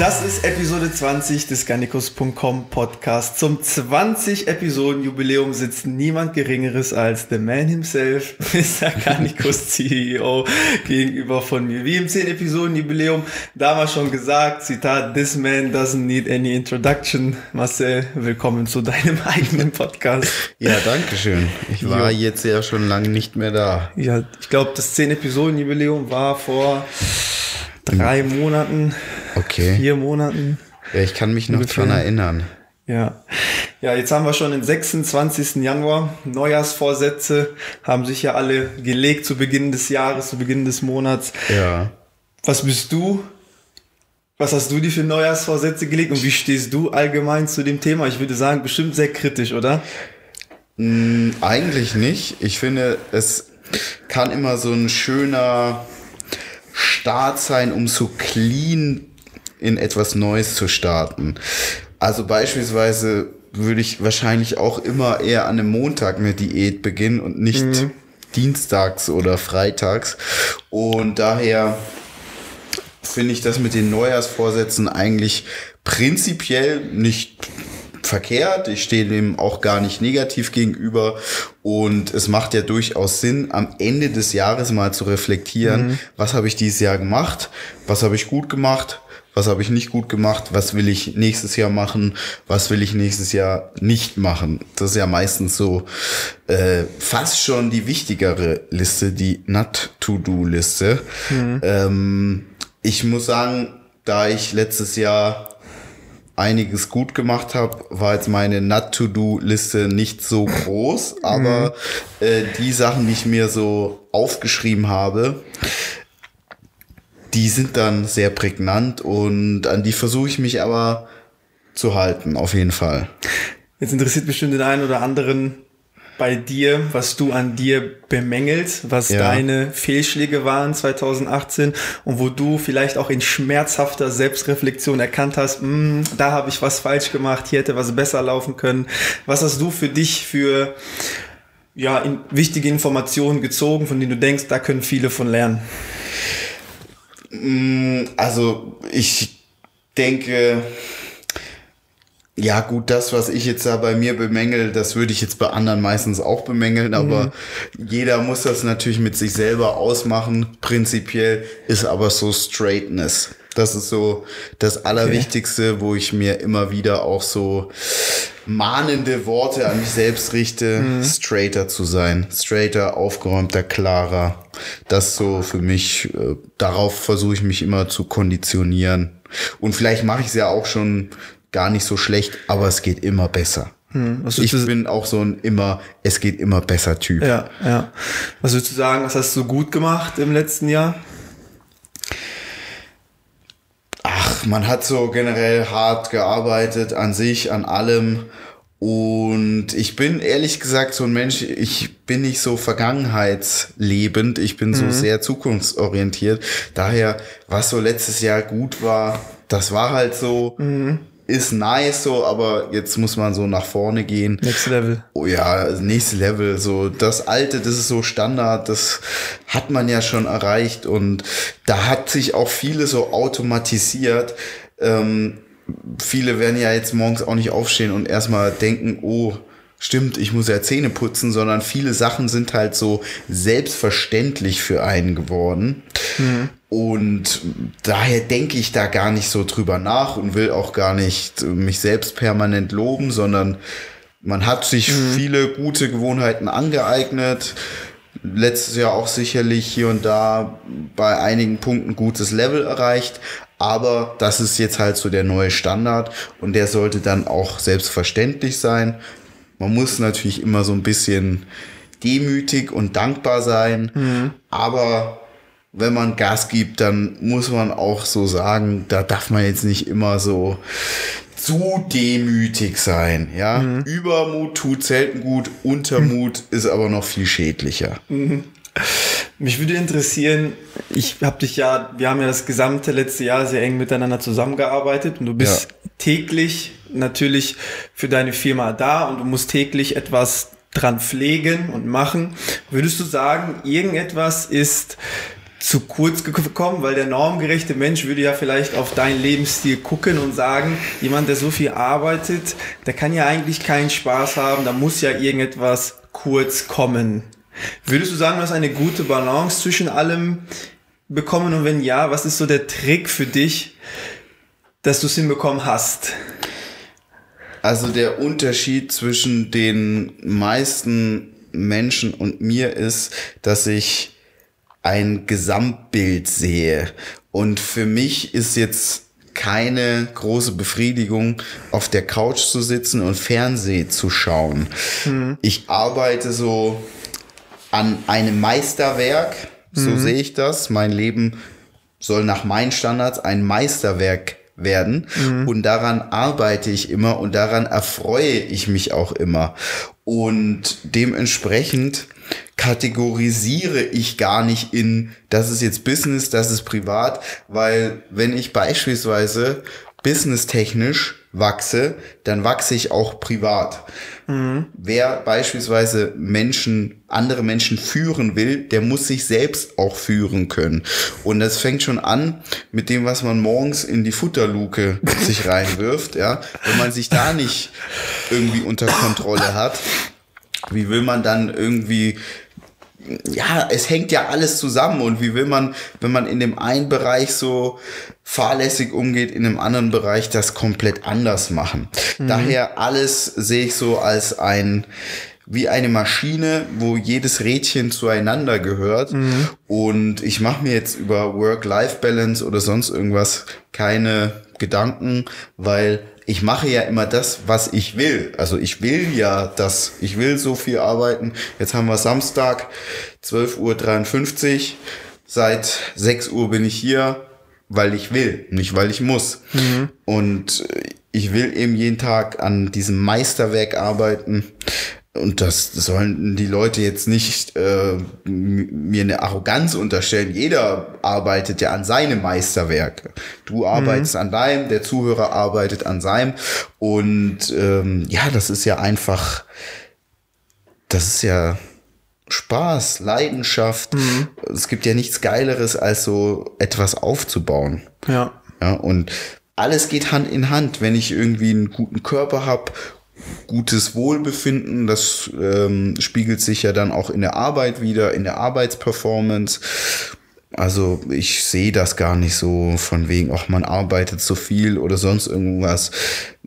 Das ist Episode 20 des Garnicus.com Podcast. Zum 20 Episoden Jubiläum sitzt niemand Geringeres als The Man himself, Mr. Garnicus CEO, gegenüber von mir. Wie im 10 Episoden Jubiläum damals schon gesagt, Zitat, This man doesn't need any introduction. Marcel, willkommen zu deinem eigenen Podcast. Ja, danke schön. Ich war jo. jetzt ja schon lange nicht mehr da. Ja, ich glaube, das 10 Episoden Jubiläum war vor drei Monaten, okay. vier Monaten. Ja, ich kann mich noch ungefähr. dran erinnern. Ja. Ja, jetzt haben wir schon den 26. Januar. Neujahrsvorsätze haben sich ja alle gelegt zu Beginn des Jahres, zu Beginn des Monats. Ja. Was bist du? Was hast du dir für Neujahrsvorsätze gelegt und wie stehst du allgemein zu dem Thema? Ich würde sagen, bestimmt sehr kritisch, oder? Mm, eigentlich nicht. Ich finde, es kann immer so ein schöner Start sein, um so clean in etwas Neues zu starten. Also beispielsweise würde ich wahrscheinlich auch immer eher an einem Montag eine Diät beginnen und nicht mhm. dienstags oder freitags. Und daher finde ich das mit den Neujahrsvorsätzen eigentlich prinzipiell nicht verkehrt. Ich stehe dem auch gar nicht negativ gegenüber. Und es macht ja durchaus Sinn, am Ende des Jahres mal zu reflektieren, mhm. was habe ich dieses Jahr gemacht, was habe ich gut gemacht, was habe ich nicht gut gemacht, was will ich nächstes Jahr machen, was will ich nächstes Jahr nicht machen. Das ist ja meistens so äh, fast schon die wichtigere Liste, die Not-to-Do-Liste. Mhm. Ähm, ich muss sagen, da ich letztes Jahr einiges gut gemacht habe, war jetzt meine Not-to-Do-Liste nicht so groß, aber mhm. äh, die Sachen, die ich mir so aufgeschrieben habe, die sind dann sehr prägnant und an die versuche ich mich aber zu halten, auf jeden Fall. Jetzt interessiert bestimmt den einen oder anderen, bei dir, was du an dir bemängelst, was ja. deine Fehlschläge waren 2018 und wo du vielleicht auch in schmerzhafter Selbstreflexion erkannt hast, hm, da habe ich was falsch gemacht, hier hätte was besser laufen können. Was hast du für dich für ja, in, wichtige Informationen gezogen, von denen du denkst, da können viele von lernen? Mm, also ich denke, ja, gut, das, was ich jetzt da bei mir bemängel, das würde ich jetzt bei anderen meistens auch bemängeln, aber mhm. jeder muss das natürlich mit sich selber ausmachen. Prinzipiell ist aber so Straightness. Das ist so das Allerwichtigste, okay. wo ich mir immer wieder auch so mahnende Worte an mich selbst richte, mhm. straighter zu sein. Straighter, aufgeräumter, klarer. Das so für mich, äh, darauf versuche ich mich immer zu konditionieren. Und vielleicht mache ich es ja auch schon gar nicht so schlecht, aber es geht immer besser. Hm, ich bin auch so ein immer, es geht immer besser Typ. Ja, ja. Was würdest du sagen, was hast du gut gemacht im letzten Jahr? Ach, man hat so generell hart gearbeitet an sich, an allem. Und ich bin ehrlich gesagt so ein Mensch, ich bin nicht so vergangenheitslebend, ich bin so mhm. sehr zukunftsorientiert. Daher, was so letztes Jahr gut war, das war halt so. Mhm ist nice so, aber jetzt muss man so nach vorne gehen. Next Level. Oh ja, next Level. So das Alte, das ist so Standard, das hat man ja schon erreicht und da hat sich auch viele so automatisiert. Ähm, viele werden ja jetzt morgens auch nicht aufstehen und erstmal denken, oh, stimmt, ich muss ja Zähne putzen, sondern viele Sachen sind halt so selbstverständlich für einen geworden. Mhm. Und daher denke ich da gar nicht so drüber nach und will auch gar nicht mich selbst permanent loben, sondern man hat sich mhm. viele gute Gewohnheiten angeeignet. letztes Jahr auch sicherlich hier und da bei einigen Punkten gutes Level erreicht. Aber das ist jetzt halt so der neue Standard und der sollte dann auch selbstverständlich sein. Man muss natürlich immer so ein bisschen demütig und dankbar sein. Mhm. Aber wenn man Gas gibt, dann muss man auch so sagen, da darf man jetzt nicht immer so zu demütig sein. Ja, mhm. Übermut tut selten gut, Untermut mhm. ist aber noch viel schädlicher. Mhm. Mich würde interessieren, ich habe dich ja, wir haben ja das gesamte letzte Jahr sehr eng miteinander zusammengearbeitet und du bist ja. täglich natürlich für deine Firma da und du musst täglich etwas dran pflegen und machen. Würdest du sagen, irgendetwas ist zu kurz gekommen, weil der normgerechte Mensch würde ja vielleicht auf deinen Lebensstil gucken und sagen, jemand, der so viel arbeitet, der kann ja eigentlich keinen Spaß haben, da muss ja irgendetwas kurz kommen. Würdest du sagen, du hast eine gute Balance zwischen allem bekommen und wenn ja, was ist so der Trick für dich, dass du es hinbekommen hast? Also der Unterschied zwischen den meisten Menschen und mir ist, dass ich ein Gesamtbild sehe. Und für mich ist jetzt keine große Befriedigung, auf der Couch zu sitzen und Fernsehen zu schauen. Mhm. Ich arbeite so an einem Meisterwerk, so mhm. sehe ich das. Mein Leben soll nach meinen Standards ein Meisterwerk werden. Mhm. Und daran arbeite ich immer und daran erfreue ich mich auch immer. Und dementsprechend kategorisiere ich gar nicht in, das ist jetzt Business, das ist privat, weil wenn ich beispielsweise businesstechnisch wachse, dann wachse ich auch privat. Mhm. Wer beispielsweise Menschen, andere Menschen führen will, der muss sich selbst auch führen können. Und das fängt schon an mit dem, was man morgens in die Futterluke sich reinwirft, ja. Wenn man sich da nicht irgendwie unter Kontrolle hat, wie will man dann irgendwie ja, es hängt ja alles zusammen und wie will man, wenn man in dem einen Bereich so fahrlässig umgeht, in dem anderen Bereich das komplett anders machen. Mhm. Daher alles sehe ich so als ein, wie eine Maschine, wo jedes Rädchen zueinander gehört. Mhm. Und ich mache mir jetzt über Work-Life-Balance oder sonst irgendwas keine Gedanken, weil ich mache ja immer das, was ich will. Also ich will ja das, ich will so viel arbeiten. Jetzt haben wir Samstag, 12.53 Uhr. Seit 6 Uhr bin ich hier, weil ich will, nicht weil ich muss. Mhm. Und ich will eben jeden Tag an diesem Meisterwerk arbeiten. Und das sollen die Leute jetzt nicht äh, mir eine Arroganz unterstellen. Jeder arbeitet ja an seinem Meisterwerk. Du arbeitest mhm. an deinem, der Zuhörer arbeitet an seinem. Und ähm, ja, das ist ja einfach, das ist ja Spaß, Leidenschaft. Mhm. Es gibt ja nichts Geileres, als so etwas aufzubauen. Ja. Ja, und alles geht Hand in Hand. Wenn ich irgendwie einen guten Körper habe gutes Wohlbefinden. Das ähm, spiegelt sich ja dann auch in der Arbeit wieder, in der Arbeitsperformance. Also ich sehe das gar nicht so von wegen, ach, man arbeitet zu viel oder sonst irgendwas.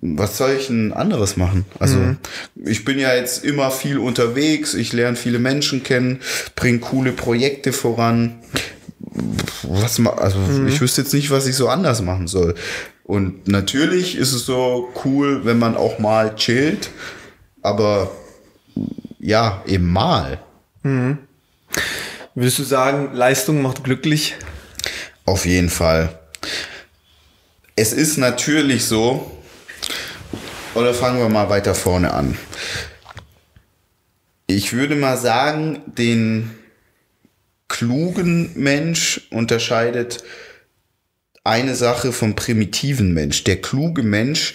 Was soll ich denn anderes machen? Also mhm. ich bin ja jetzt immer viel unterwegs, ich lerne viele Menschen kennen, bringe coole Projekte voran. Was also mhm. ich wüsste jetzt nicht, was ich so anders machen soll. Und natürlich ist es so cool, wenn man auch mal chillt, aber ja, eben mal. Mhm. Würdest du sagen, Leistung macht glücklich? Auf jeden Fall. Es ist natürlich so, oder fangen wir mal weiter vorne an. Ich würde mal sagen, den klugen Mensch unterscheidet eine Sache vom primitiven Mensch. Der kluge Mensch,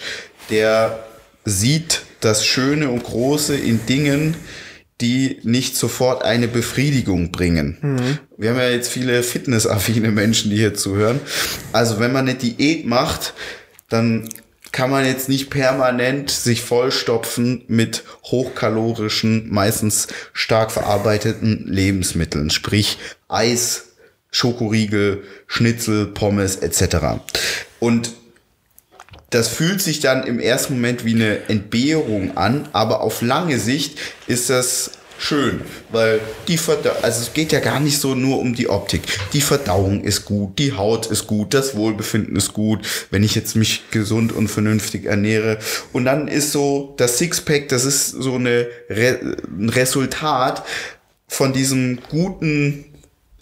der sieht das Schöne und Große in Dingen, die nicht sofort eine Befriedigung bringen. Mhm. Wir haben ja jetzt viele fitnessaffine Menschen, die hier zuhören. Also wenn man eine Diät macht, dann kann man jetzt nicht permanent sich vollstopfen mit hochkalorischen, meistens stark verarbeiteten Lebensmitteln, sprich Eis, Schokoriegel, Schnitzel, Pommes etc. Und das fühlt sich dann im ersten Moment wie eine Entbehrung an, aber auf lange Sicht ist das schön, weil die Verdauung, also es geht ja gar nicht so nur um die Optik. Die Verdauung ist gut, die Haut ist gut, das Wohlbefinden ist gut, wenn ich jetzt mich gesund und vernünftig ernähre. Und dann ist so das Sixpack, das ist so eine Re ein Resultat von diesem guten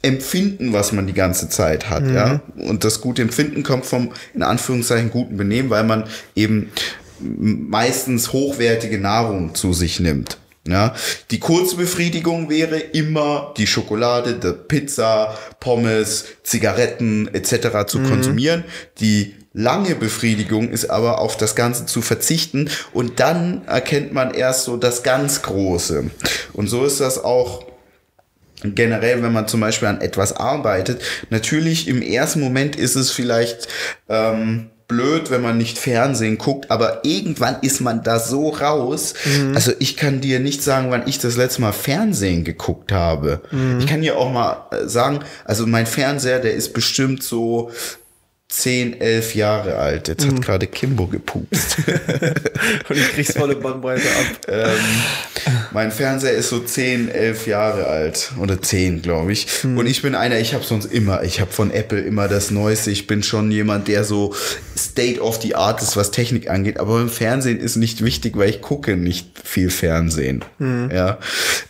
Empfinden, was man die ganze Zeit hat, mhm. ja. Und das gute Empfinden kommt vom, in Anführungszeichen, guten Benehmen, weil man eben meistens hochwertige Nahrung zu sich nimmt. Ja, die Kurzbefriedigung wäre immer die Schokolade, die Pizza, Pommes, Zigaretten etc. zu mhm. konsumieren. Die lange Befriedigung ist aber auf das Ganze zu verzichten und dann erkennt man erst so das ganz Große. Und so ist das auch generell, wenn man zum Beispiel an etwas arbeitet. Natürlich im ersten Moment ist es vielleicht ähm, blöd, wenn man nicht Fernsehen guckt, aber irgendwann ist man da so raus. Mhm. Also ich kann dir nicht sagen, wann ich das letzte Mal Fernsehen geguckt habe. Mhm. Ich kann dir auch mal äh, sagen, also mein Fernseher, der ist bestimmt so 10, 11 Jahre alt. Jetzt mhm. hat gerade Kimbo gepupst. Und ich krieg's volle Bandbreite ab. ähm, mein Fernseher ist so 10, 11 Jahre alt. Oder 10, glaube ich. Mhm. Und ich bin einer, ich habe sonst immer, ich habe von Apple immer das Neueste. Ich bin schon jemand, der so State of the Art ist, was Technik angeht. Aber im Fernsehen ist nicht wichtig, weil ich gucke nicht viel Fernsehen. Mhm. Ja.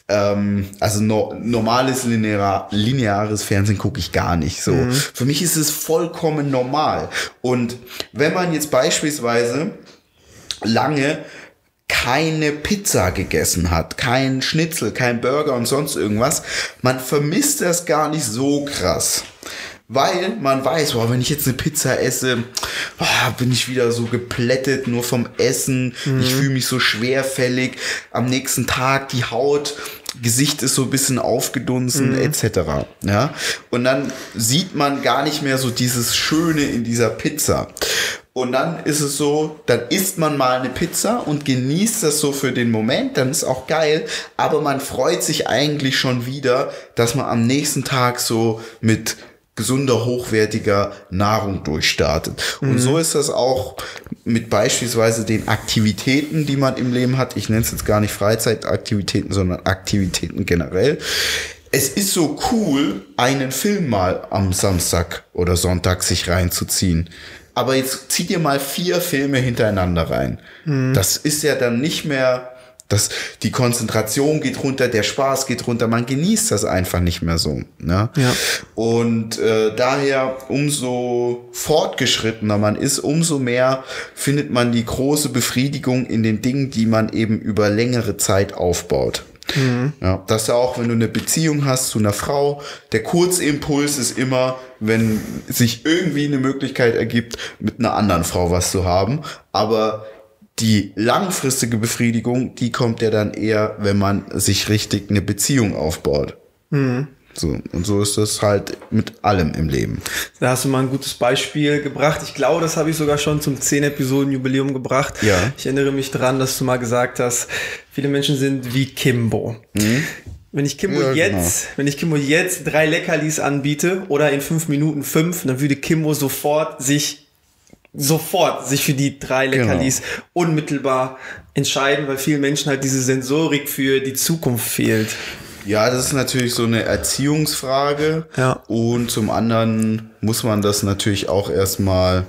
Ähm, also no, normales linear, lineares Fernsehen gucke ich gar nicht so. Mhm. Für mich ist es vollkommen normal. Und wenn man jetzt beispielsweise lange keine Pizza gegessen hat, kein Schnitzel, kein Burger und sonst irgendwas, man vermisst das gar nicht so krass. Weil man weiß, boah, wenn ich jetzt eine Pizza esse, boah, bin ich wieder so geplättet, nur vom Essen. Mhm. Ich fühle mich so schwerfällig. Am nächsten Tag die Haut, Gesicht ist so ein bisschen aufgedunsen, mhm. etc. Ja. Und dann sieht man gar nicht mehr so dieses Schöne in dieser Pizza. Und dann ist es so, dann isst man mal eine Pizza und genießt das so für den Moment, dann ist auch geil, aber man freut sich eigentlich schon wieder, dass man am nächsten Tag so mit gesunder, hochwertiger Nahrung durchstartet. Mhm. Und so ist das auch mit beispielsweise den Aktivitäten, die man im Leben hat. Ich nenne es jetzt gar nicht Freizeitaktivitäten, sondern Aktivitäten generell. Es ist so cool, einen Film mal am Samstag oder Sonntag sich reinzuziehen. Aber jetzt zieh dir mal vier Filme hintereinander rein. Mhm. Das ist ja dann nicht mehr das, die Konzentration geht runter, der Spaß geht runter, man genießt das einfach nicht mehr so. Ne? Ja. Und äh, daher, umso fortgeschrittener man ist, umso mehr findet man die große Befriedigung in den Dingen, die man eben über längere Zeit aufbaut. Mhm. Ja, das ist ja auch, wenn du eine Beziehung hast zu einer Frau, der Kurzimpuls ist immer, wenn sich irgendwie eine Möglichkeit ergibt, mit einer anderen Frau was zu haben. Aber die langfristige Befriedigung, die kommt ja dann eher, wenn man sich richtig eine Beziehung aufbaut. Mhm. So, und so ist das halt mit allem im Leben. Da hast du mal ein gutes Beispiel gebracht. Ich glaube, das habe ich sogar schon zum 10 Episoden Jubiläum gebracht. Ja. Ich erinnere mich dran, dass du mal gesagt hast, viele Menschen sind wie Kimbo. Mhm. Wenn ich Kimbo ja, jetzt, genau. wenn ich Kimbo jetzt drei Leckerlis anbiete oder in fünf Minuten fünf, dann würde Kimbo sofort sich sofort sich für die drei genau. Leckerlis genau. unmittelbar entscheiden, weil vielen Menschen halt diese Sensorik für die Zukunft fehlt. Ja, das ist natürlich so eine Erziehungsfrage. Ja. Und zum anderen muss man das natürlich auch erstmal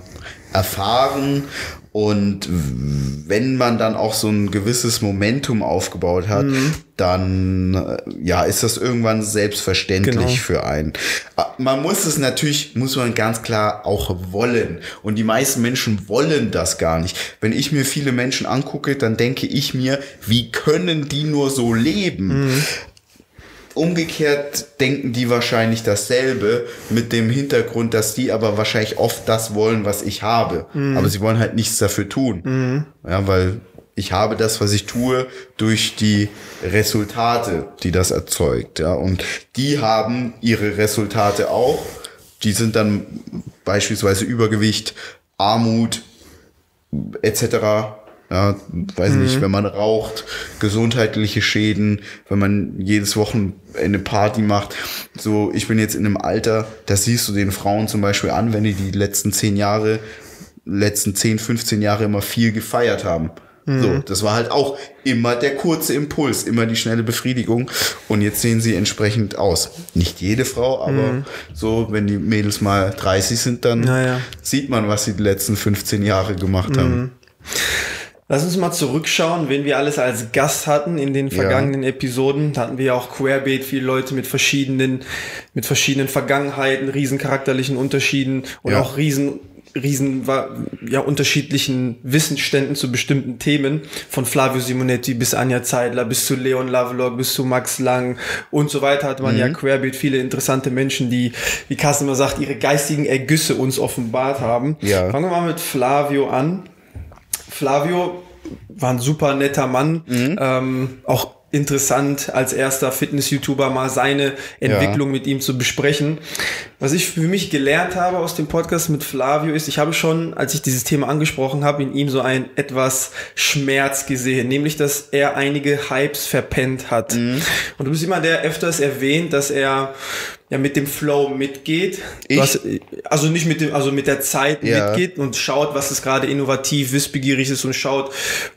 erfahren und wenn man dann auch so ein gewisses Momentum aufgebaut hat, mhm. dann ja, ist das irgendwann selbstverständlich genau. für einen. Ah, man muss es natürlich, muss man ganz klar auch wollen. Und die meisten Menschen wollen das gar nicht. Wenn ich mir viele Menschen angucke, dann denke ich mir, wie können die nur so leben? Mhm. Umgekehrt denken die wahrscheinlich dasselbe mit dem Hintergrund, dass die aber wahrscheinlich oft das wollen, was ich habe. Mhm. Aber sie wollen halt nichts dafür tun. Mhm. Ja, weil ich habe das, was ich tue, durch die Resultate, die das erzeugt. Ja, und die haben ihre Resultate auch. Die sind dann beispielsweise Übergewicht, Armut etc. Ja, weiß mhm. nicht, wenn man raucht, gesundheitliche Schäden, wenn man jedes Wochenende Party macht. So, ich bin jetzt in einem Alter, das siehst du den Frauen zum Beispiel an, wenn die die letzten zehn Jahre, letzten zehn, 15 Jahre immer viel gefeiert haben. Mhm. So, das war halt auch immer der kurze Impuls, immer die schnelle Befriedigung. Und jetzt sehen sie entsprechend aus. Nicht jede Frau, aber mhm. so, wenn die Mädels mal 30 sind, dann naja. sieht man, was sie die letzten 15 Jahre gemacht mhm. haben. Lass uns mal zurückschauen, wen wir alles als Gast hatten in den vergangenen ja. Episoden. Da hatten wir ja auch Querbeet, viele Leute mit verschiedenen, mit verschiedenen Vergangenheiten, riesen charakterlichen Unterschieden und ja. auch riesen riesen ja unterschiedlichen Wissensständen zu bestimmten Themen von Flavio Simonetti bis Anja Zeidler bis zu Leon Lovelock bis zu Max Lang und so weiter hat man mhm. ja querbeet viele interessante Menschen die wie Carsten immer sagt ihre geistigen Ergüsse uns offenbart haben ja. fangen wir mal mit Flavio an Flavio war ein super netter Mann, mhm. ähm, auch interessant als erster Fitness-YouTuber mal seine Entwicklung ja. mit ihm zu besprechen. Was ich für mich gelernt habe aus dem Podcast mit Flavio ist, ich habe schon, als ich dieses Thema angesprochen habe, in ihm so ein etwas Schmerz gesehen, nämlich, dass er einige Hypes verpennt hat. Mhm. Und du bist immer der öfters erwähnt, dass er ja mit dem Flow mitgeht. Ich? Hast, also nicht mit dem, also mit der Zeit ja. mitgeht und schaut, was ist gerade innovativ, wissbegierig ist und schaut,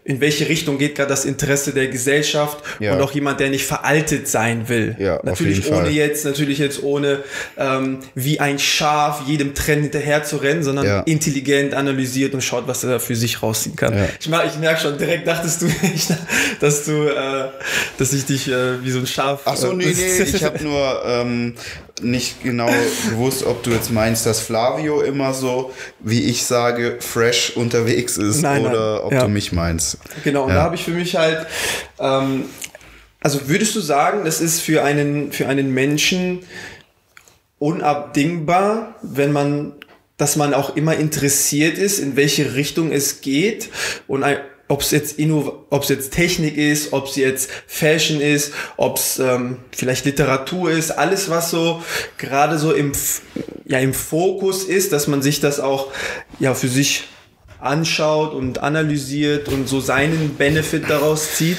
in welche Richtung geht gerade das Interesse der Gesellschaft ja. und auch jemand, der nicht veraltet sein will. Ja, natürlich ohne Fall. jetzt, natürlich jetzt ohne ähm, wie ein Schaf jedem Trend hinterher zu rennen, sondern ja. intelligent analysiert und schaut, was er für sich rausziehen kann. Ich, ich merke schon, direkt dachtest du nicht, dass du, äh, dass ich dich äh, wie so ein Schaf. Ach so, äh, nee, nee, ich habe nur ähm, nicht genau gewusst, ob du jetzt meinst, dass Flavio immer so, wie ich sage, fresh unterwegs ist nein, oder nein. ob ja. du mich meinst. Genau, und ja. da habe ich für mich halt, ähm, also würdest du sagen, das ist für einen, für einen Menschen unabdingbar, wenn man dass man auch immer interessiert ist, in welche Richtung es geht und ob es jetzt jetzt Technik ist, ob es jetzt Fashion ist, ob es ähm, vielleicht Literatur ist, alles was so gerade so im ja im Fokus ist, dass man sich das auch ja für sich anschaut und analysiert und so seinen Benefit daraus zieht.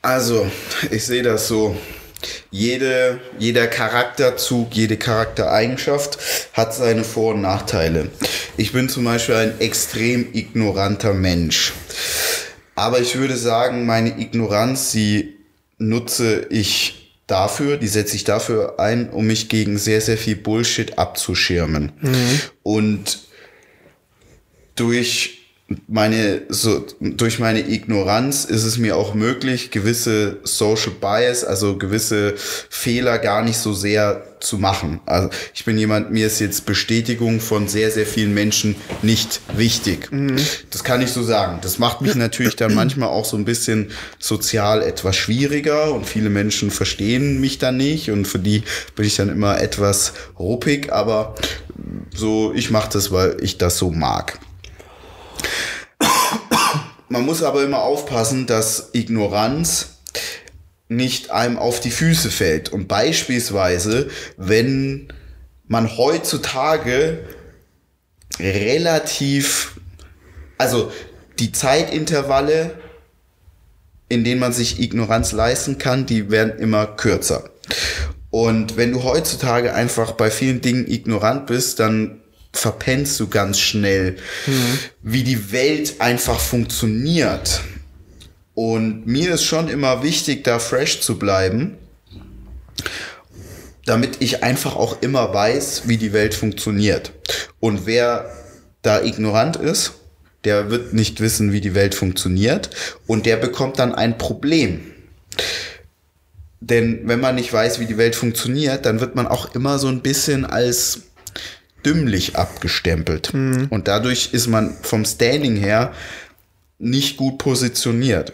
Also, ich sehe das so. Jede, jeder Charakterzug, jede Charaktereigenschaft hat seine Vor- und Nachteile. Ich bin zum Beispiel ein extrem ignoranter Mensch. Aber ich würde sagen, meine Ignoranz, die nutze ich dafür, die setze ich dafür ein, um mich gegen sehr, sehr viel Bullshit abzuschirmen. Mhm. Und durch meine, so, durch meine Ignoranz ist es mir auch möglich, gewisse Social Bias, also gewisse Fehler gar nicht so sehr zu machen. Also ich bin jemand, mir ist jetzt Bestätigung von sehr, sehr vielen Menschen nicht wichtig. Mhm. Das kann ich so sagen. Das macht mich natürlich dann manchmal auch so ein bisschen sozial etwas schwieriger und viele Menschen verstehen mich dann nicht und für die bin ich dann immer etwas ruppig, aber so, ich mache das, weil ich das so mag. Man muss aber immer aufpassen, dass Ignoranz nicht einem auf die Füße fällt. Und beispielsweise, wenn man heutzutage relativ, also die Zeitintervalle, in denen man sich Ignoranz leisten kann, die werden immer kürzer. Und wenn du heutzutage einfach bei vielen Dingen ignorant bist, dann verpennst du ganz schnell, mhm. wie die Welt einfach funktioniert. Und mir ist schon immer wichtig, da fresh zu bleiben, damit ich einfach auch immer weiß, wie die Welt funktioniert. Und wer da ignorant ist, der wird nicht wissen, wie die Welt funktioniert und der bekommt dann ein Problem. Denn wenn man nicht weiß, wie die Welt funktioniert, dann wird man auch immer so ein bisschen als dümmlich abgestempelt. Mhm. Und dadurch ist man vom Standing her nicht gut positioniert.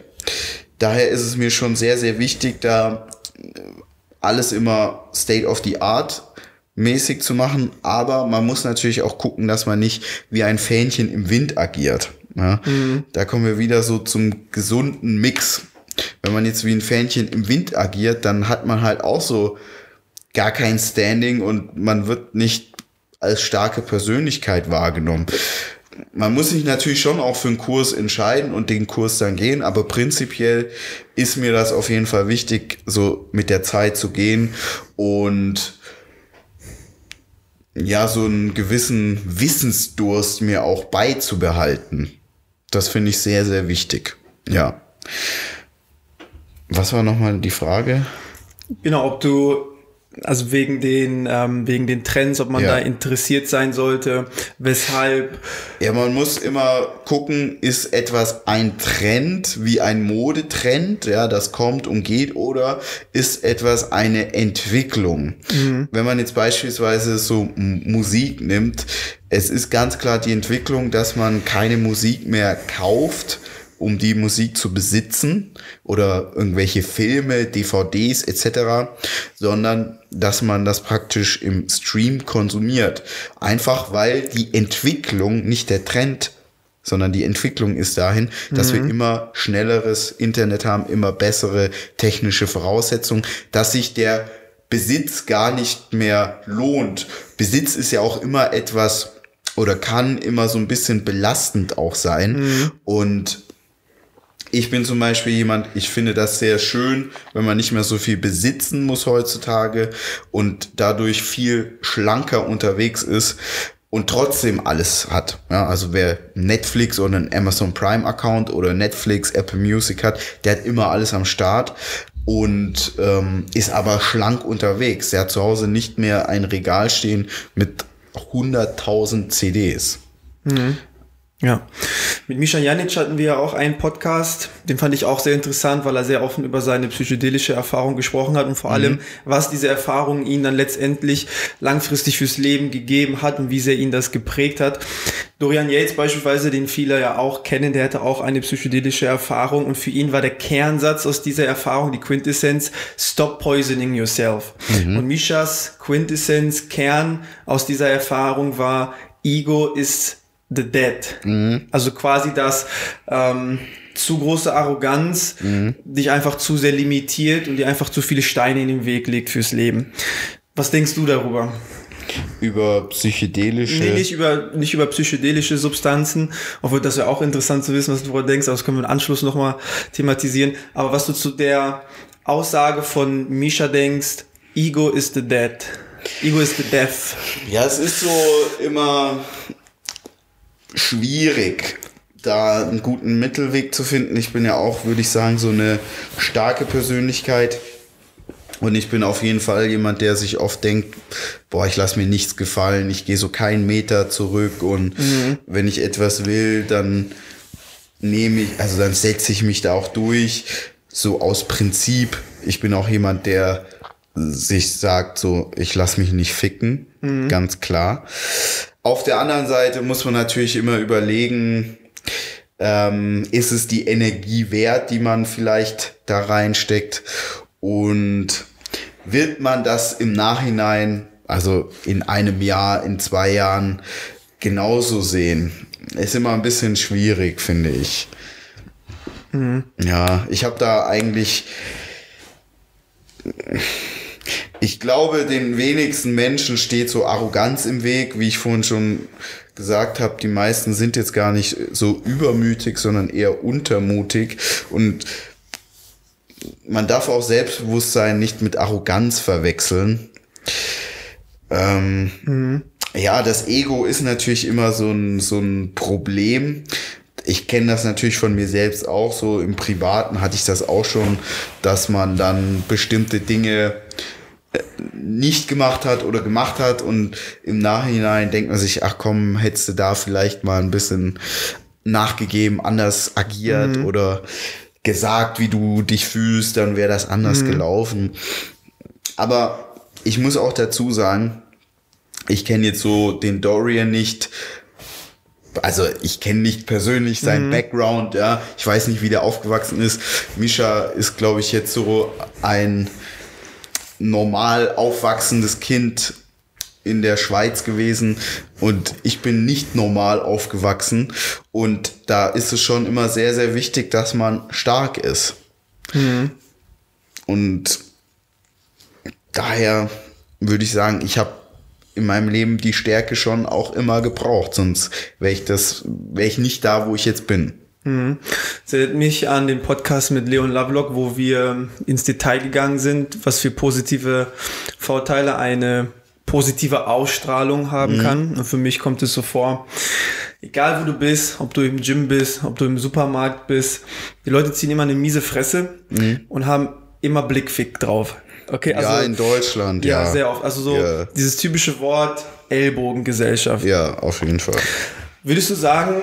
Daher ist es mir schon sehr, sehr wichtig, da alles immer State of the Art mäßig zu machen, aber man muss natürlich auch gucken, dass man nicht wie ein Fähnchen im Wind agiert. Ja? Mhm. Da kommen wir wieder so zum gesunden Mix. Wenn man jetzt wie ein Fähnchen im Wind agiert, dann hat man halt auch so gar kein Standing und man wird nicht als starke Persönlichkeit wahrgenommen. Man muss sich natürlich schon auch für einen Kurs entscheiden und den Kurs dann gehen, aber prinzipiell ist mir das auf jeden Fall wichtig, so mit der Zeit zu gehen und ja, so einen gewissen Wissensdurst mir auch beizubehalten. Das finde ich sehr, sehr wichtig. Ja. Was war nochmal die Frage? Genau, ob du, also wegen den, ähm, wegen den Trends, ob man Ja. da interessiert sein sollte, weshalb. Ja, man muss immer gucken, ist etwas ein Trend wie ein Modetrend, ja, das kommt und geht, oder ist etwas eine Entwicklung? Wenn man jetzt beispielsweise so Musik nimmt, es ist ganz klar die Entwicklung, dass man keine Musik mehr kauft, um die Musik zu besitzen oder irgendwelche Filme, DVDs etc., sondern dass man das praktisch im Stream konsumiert. Einfach weil die Entwicklung, nicht der Trend, sondern die Entwicklung ist dahin, dass wir immer schnelleres Internet haben, immer bessere technische Voraussetzungen, dass sich der Besitz gar nicht mehr lohnt. Besitz ist ja auch immer etwas oder kann immer so ein bisschen belastend auch sein. Und ich bin zum Beispiel jemand, ich finde das sehr schön, wenn man nicht mehr so viel besitzen muss heutzutage und dadurch viel schlanker unterwegs ist und trotzdem alles hat. Ja, also wer Netflix oder einen Amazon Prime Account oder Netflix, Apple Music hat, der hat immer alles am Start und ähm, ist aber schlank unterwegs. Der hat zu Hause nicht mehr ein Regal stehen mit 100.000 CDs. Ja. Mit Misha Janic hatten wir ja auch einen Podcast. Den fand ich auch sehr interessant, weil er sehr offen über seine psychedelische Erfahrung gesprochen hat und vor allem, was diese Erfahrung ihn dann letztendlich langfristig fürs Leben gegeben hat und wie sehr ihn das geprägt hat. Dorian Yates beispielsweise, den viele ja auch kennen, der hatte auch eine psychedelische Erfahrung und für ihn war der Kernsatz aus dieser Erfahrung, die Quintessenz, stop poisoning yourself. Und Mishas Quintessenz, Kern aus dieser Erfahrung war, Ego ist the dead. Also quasi das ähm, zu große Arroganz dich einfach zu sehr limitiert und dir einfach zu viele Steine in den Weg legt fürs Leben. Was denkst du darüber? Über psychedelische. Nee, nicht über, nicht über psychedelische Substanzen, obwohl das wäre auch interessant zu wissen, was du darüber denkst, aber das können wir im Anschluss nochmal thematisieren. Aber was du zu der Aussage von Misha denkst, Ego is the dead. Ego is the death. Ja, es ist so immer schwierig, da einen guten Mittelweg zu finden. Ich bin ja auch, würde ich sagen, so eine starke Persönlichkeit. Und ich bin auf jeden Fall jemand, der sich oft denkt, boah, ich lasse mir nichts gefallen, ich gehe so keinen Meter zurück und wenn ich etwas will, dann nehme ich, also dann setze ich mich da auch durch, so aus Prinzip. Ich bin auch jemand, der sich sagt, so, ich lasse mich nicht ficken, ganz klar. Auf der anderen Seite muss man natürlich immer überlegen, ähm, ist es die Energie wert, die man vielleicht da reinsteckt und wird man das im Nachhinein, also in einem Jahr, in zwei Jahren genauso sehen? Ist immer ein bisschen schwierig, finde ich. Ja, ich habe da eigentlich ich glaube, den wenigsten Menschen steht so Arroganz im Weg, wie ich vorhin schon gesagt habe. Die meisten sind jetzt gar nicht so übermütig, sondern eher untermutig. Und man darf auch Selbstbewusstsein nicht mit Arroganz verwechseln. Ähm, Ja, das Ego ist natürlich immer so ein, so ein Problem. Ich kenne das natürlich von mir selbst auch. So im Privaten hatte ich das auch schon, dass man dann bestimmte Dinge nicht gemacht hat oder gemacht hat und im Nachhinein denkt man sich, ach komm, hättest du da vielleicht mal ein bisschen nachgegeben, anders agiert oder gesagt, wie du dich fühlst, dann wäre das anders gelaufen. Aber ich muss auch dazu sagen, ich kenne jetzt so den Dorian nicht, also ich kenne nicht persönlich seinen Background, ja, ich weiß nicht, wie der aufgewachsen ist. Misha ist, glaube ich, jetzt so ein normal aufwachsendes Kind in der Schweiz gewesen und ich bin nicht normal aufgewachsen und da ist es schon immer sehr, sehr wichtig, dass man stark ist. Und daher würde ich sagen, ich habe in meinem Leben die Stärke schon auch immer gebraucht, sonst wäre ich das, wäre ich nicht da, wo ich jetzt bin. Das erinnert mich an den Podcast mit Leon Lovelock, wo wir ins Detail gegangen sind, was für positive Vorteile eine positive Ausstrahlung haben kann. Und für mich kommt es so vor, egal wo du bist, ob du im Gym bist, ob du im Supermarkt bist, die Leute ziehen immer eine miese Fresse mhm. und haben immer Blickfick drauf. Okay, also, ja, in Deutschland, ja. Ja, sehr oft. Also so ja. dieses typische Wort Ellbogengesellschaft. Ja, auf jeden Fall. Würdest du sagen,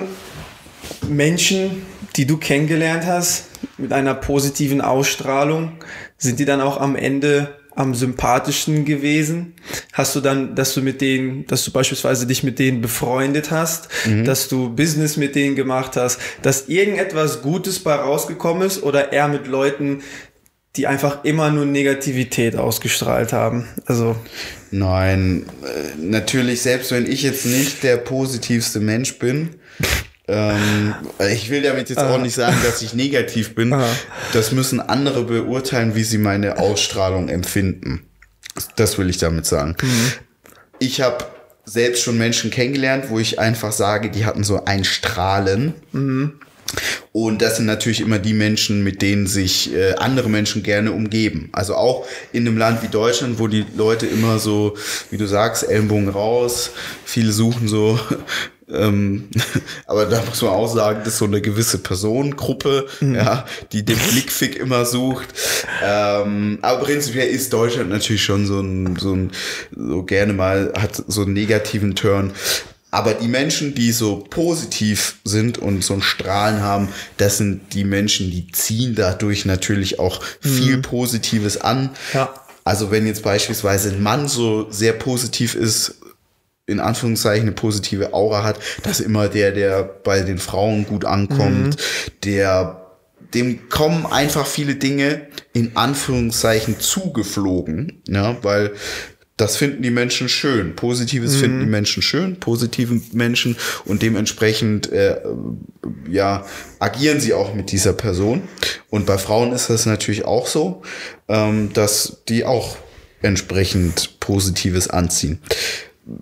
Menschen, die du kennengelernt hast, mit einer positiven Ausstrahlung, sind die dann auch am Ende am sympathischsten gewesen? Hast du dann, dass du mit denen, dass du beispielsweise dich mit denen befreundet hast, mhm. dass du Business mit denen gemacht hast, dass irgendetwas Gutes bei rausgekommen ist oder eher mit Leuten, die einfach immer nur Negativität ausgestrahlt haben. Also nein, äh, natürlich selbst wenn ich jetzt nicht der positivste Mensch bin, ähm, ich will damit jetzt auch nicht sagen, dass ich negativ bin. Das müssen andere beurteilen, wie sie meine Ausstrahlung empfinden. Das will ich damit sagen. Mhm. Ich habe selbst schon Menschen kennengelernt, wo ich einfach sage, die hatten so ein Strahlen. Mhm. Und das sind natürlich immer die Menschen, mit denen sich äh, andere Menschen gerne umgeben. Also auch in einem Land wie Deutschland, wo die Leute immer so, wie du sagst, Ellenbogen raus, viele suchen so ähm, aber da muss man auch sagen, das ist so eine gewisse Personengruppe, mhm. ja, die den Blickfick immer sucht. Ähm, aber prinzipiell ist Deutschland natürlich schon so ein, so ein, so gerne mal, hat so einen negativen Turn. Aber die Menschen, die so positiv sind und so ein Strahlen haben, das sind die Menschen, die ziehen dadurch natürlich auch viel mhm. Positives an. Ja. Also wenn jetzt beispielsweise ein Mann so sehr positiv ist, in Anführungszeichen eine positive Aura hat, dass immer der, der bei den Frauen gut ankommt, mhm. der dem kommen einfach viele Dinge in Anführungszeichen zugeflogen, ja, weil das finden die Menschen schön. Positives mhm. finden die Menschen schön, positive Menschen und dementsprechend äh, ja agieren sie auch mit dieser Person. Und bei Frauen ist das natürlich auch so, ähm, dass die auch entsprechend Positives anziehen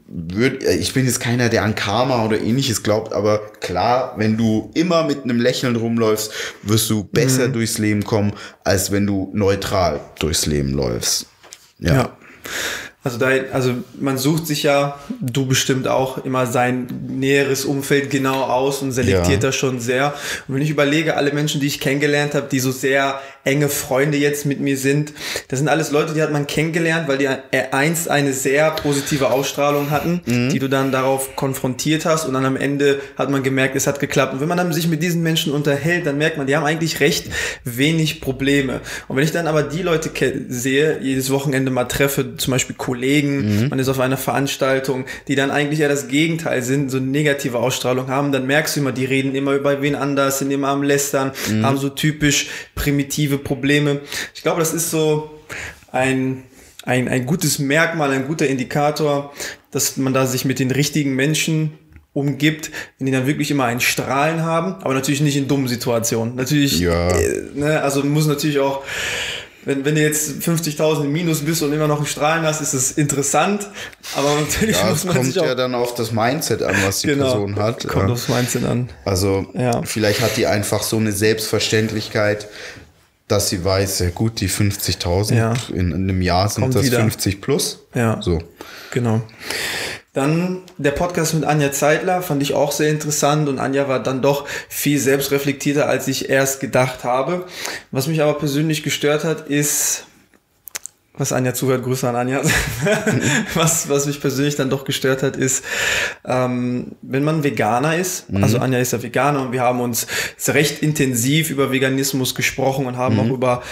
würd, äh, ich bin jetzt keiner, der an Karma oder ähnliches glaubt, aber klar, wenn du immer mit einem Lächeln rumläufst, wirst du besser mhm. durchs Leben kommen, als wenn du neutral durchs Leben läufst. ja. ja. Also, da, also man sucht sich ja, du bestimmt auch immer sein näheres Umfeld genau aus und selektiert ja. das schon sehr. Und wenn ich überlege, alle Menschen, die ich kennengelernt habe, die so sehr enge Freunde jetzt mit mir sind. Das sind alles Leute, die hat man kennengelernt, weil die einst eine sehr positive Ausstrahlung hatten, mhm. die du dann darauf konfrontiert hast und dann am Ende hat man gemerkt, es hat geklappt. Und wenn man dann sich mit diesen Menschen unterhält, dann merkt man, die haben eigentlich recht wenig Probleme. Und wenn ich dann aber die Leute sehe, jedes Wochenende mal treffe, zum Beispiel Kollegen, mhm. man ist auf einer Veranstaltung, die dann eigentlich ja das Gegenteil sind, so eine negative Ausstrahlung haben, dann merkst du immer, die reden immer über wen anders, sind immer am Lästern, mhm. haben so typisch primitive kognitive Probleme. Ich glaube, das ist so ein, ein, ein gutes Merkmal, ein guter Indikator, dass man da sich mit den richtigen Menschen umgibt, wenn die dann wirklich immer ein Strahlen haben, aber natürlich nicht in dummen Situationen. Natürlich, ja. äh, ne, also muss natürlich auch wenn, wenn du jetzt 50.000 im Minus bist und immer noch einen Strahlen hast, ist es interessant. Aber natürlich ja, muss man kommt sich auch ja dann auf das Mindset an, was die genau, Person hat. Kommt ja. aufs Mindset an. Also ja. vielleicht hat die einfach so eine Selbstverständlichkeit, dass sie weiß, ja gut, die 50.000 ja. in, in, einem Jahr sind Kommt das wieder. 50 plus. Ja. So. Genau. Dann der Podcast mit Anja Zeitler fand ich auch sehr interessant und Anja war dann doch viel selbstreflektierter, als ich erst gedacht habe. Was mich aber persönlich gestört hat, ist, was Anja zuhört, Grüße an Anja. was, was mich persönlich dann doch gestört hat, ist, ähm, wenn man Veganer ist, mhm. also Anja ist ja Veganer und wir haben uns recht intensiv über Veganismus gesprochen und haben mhm. auch über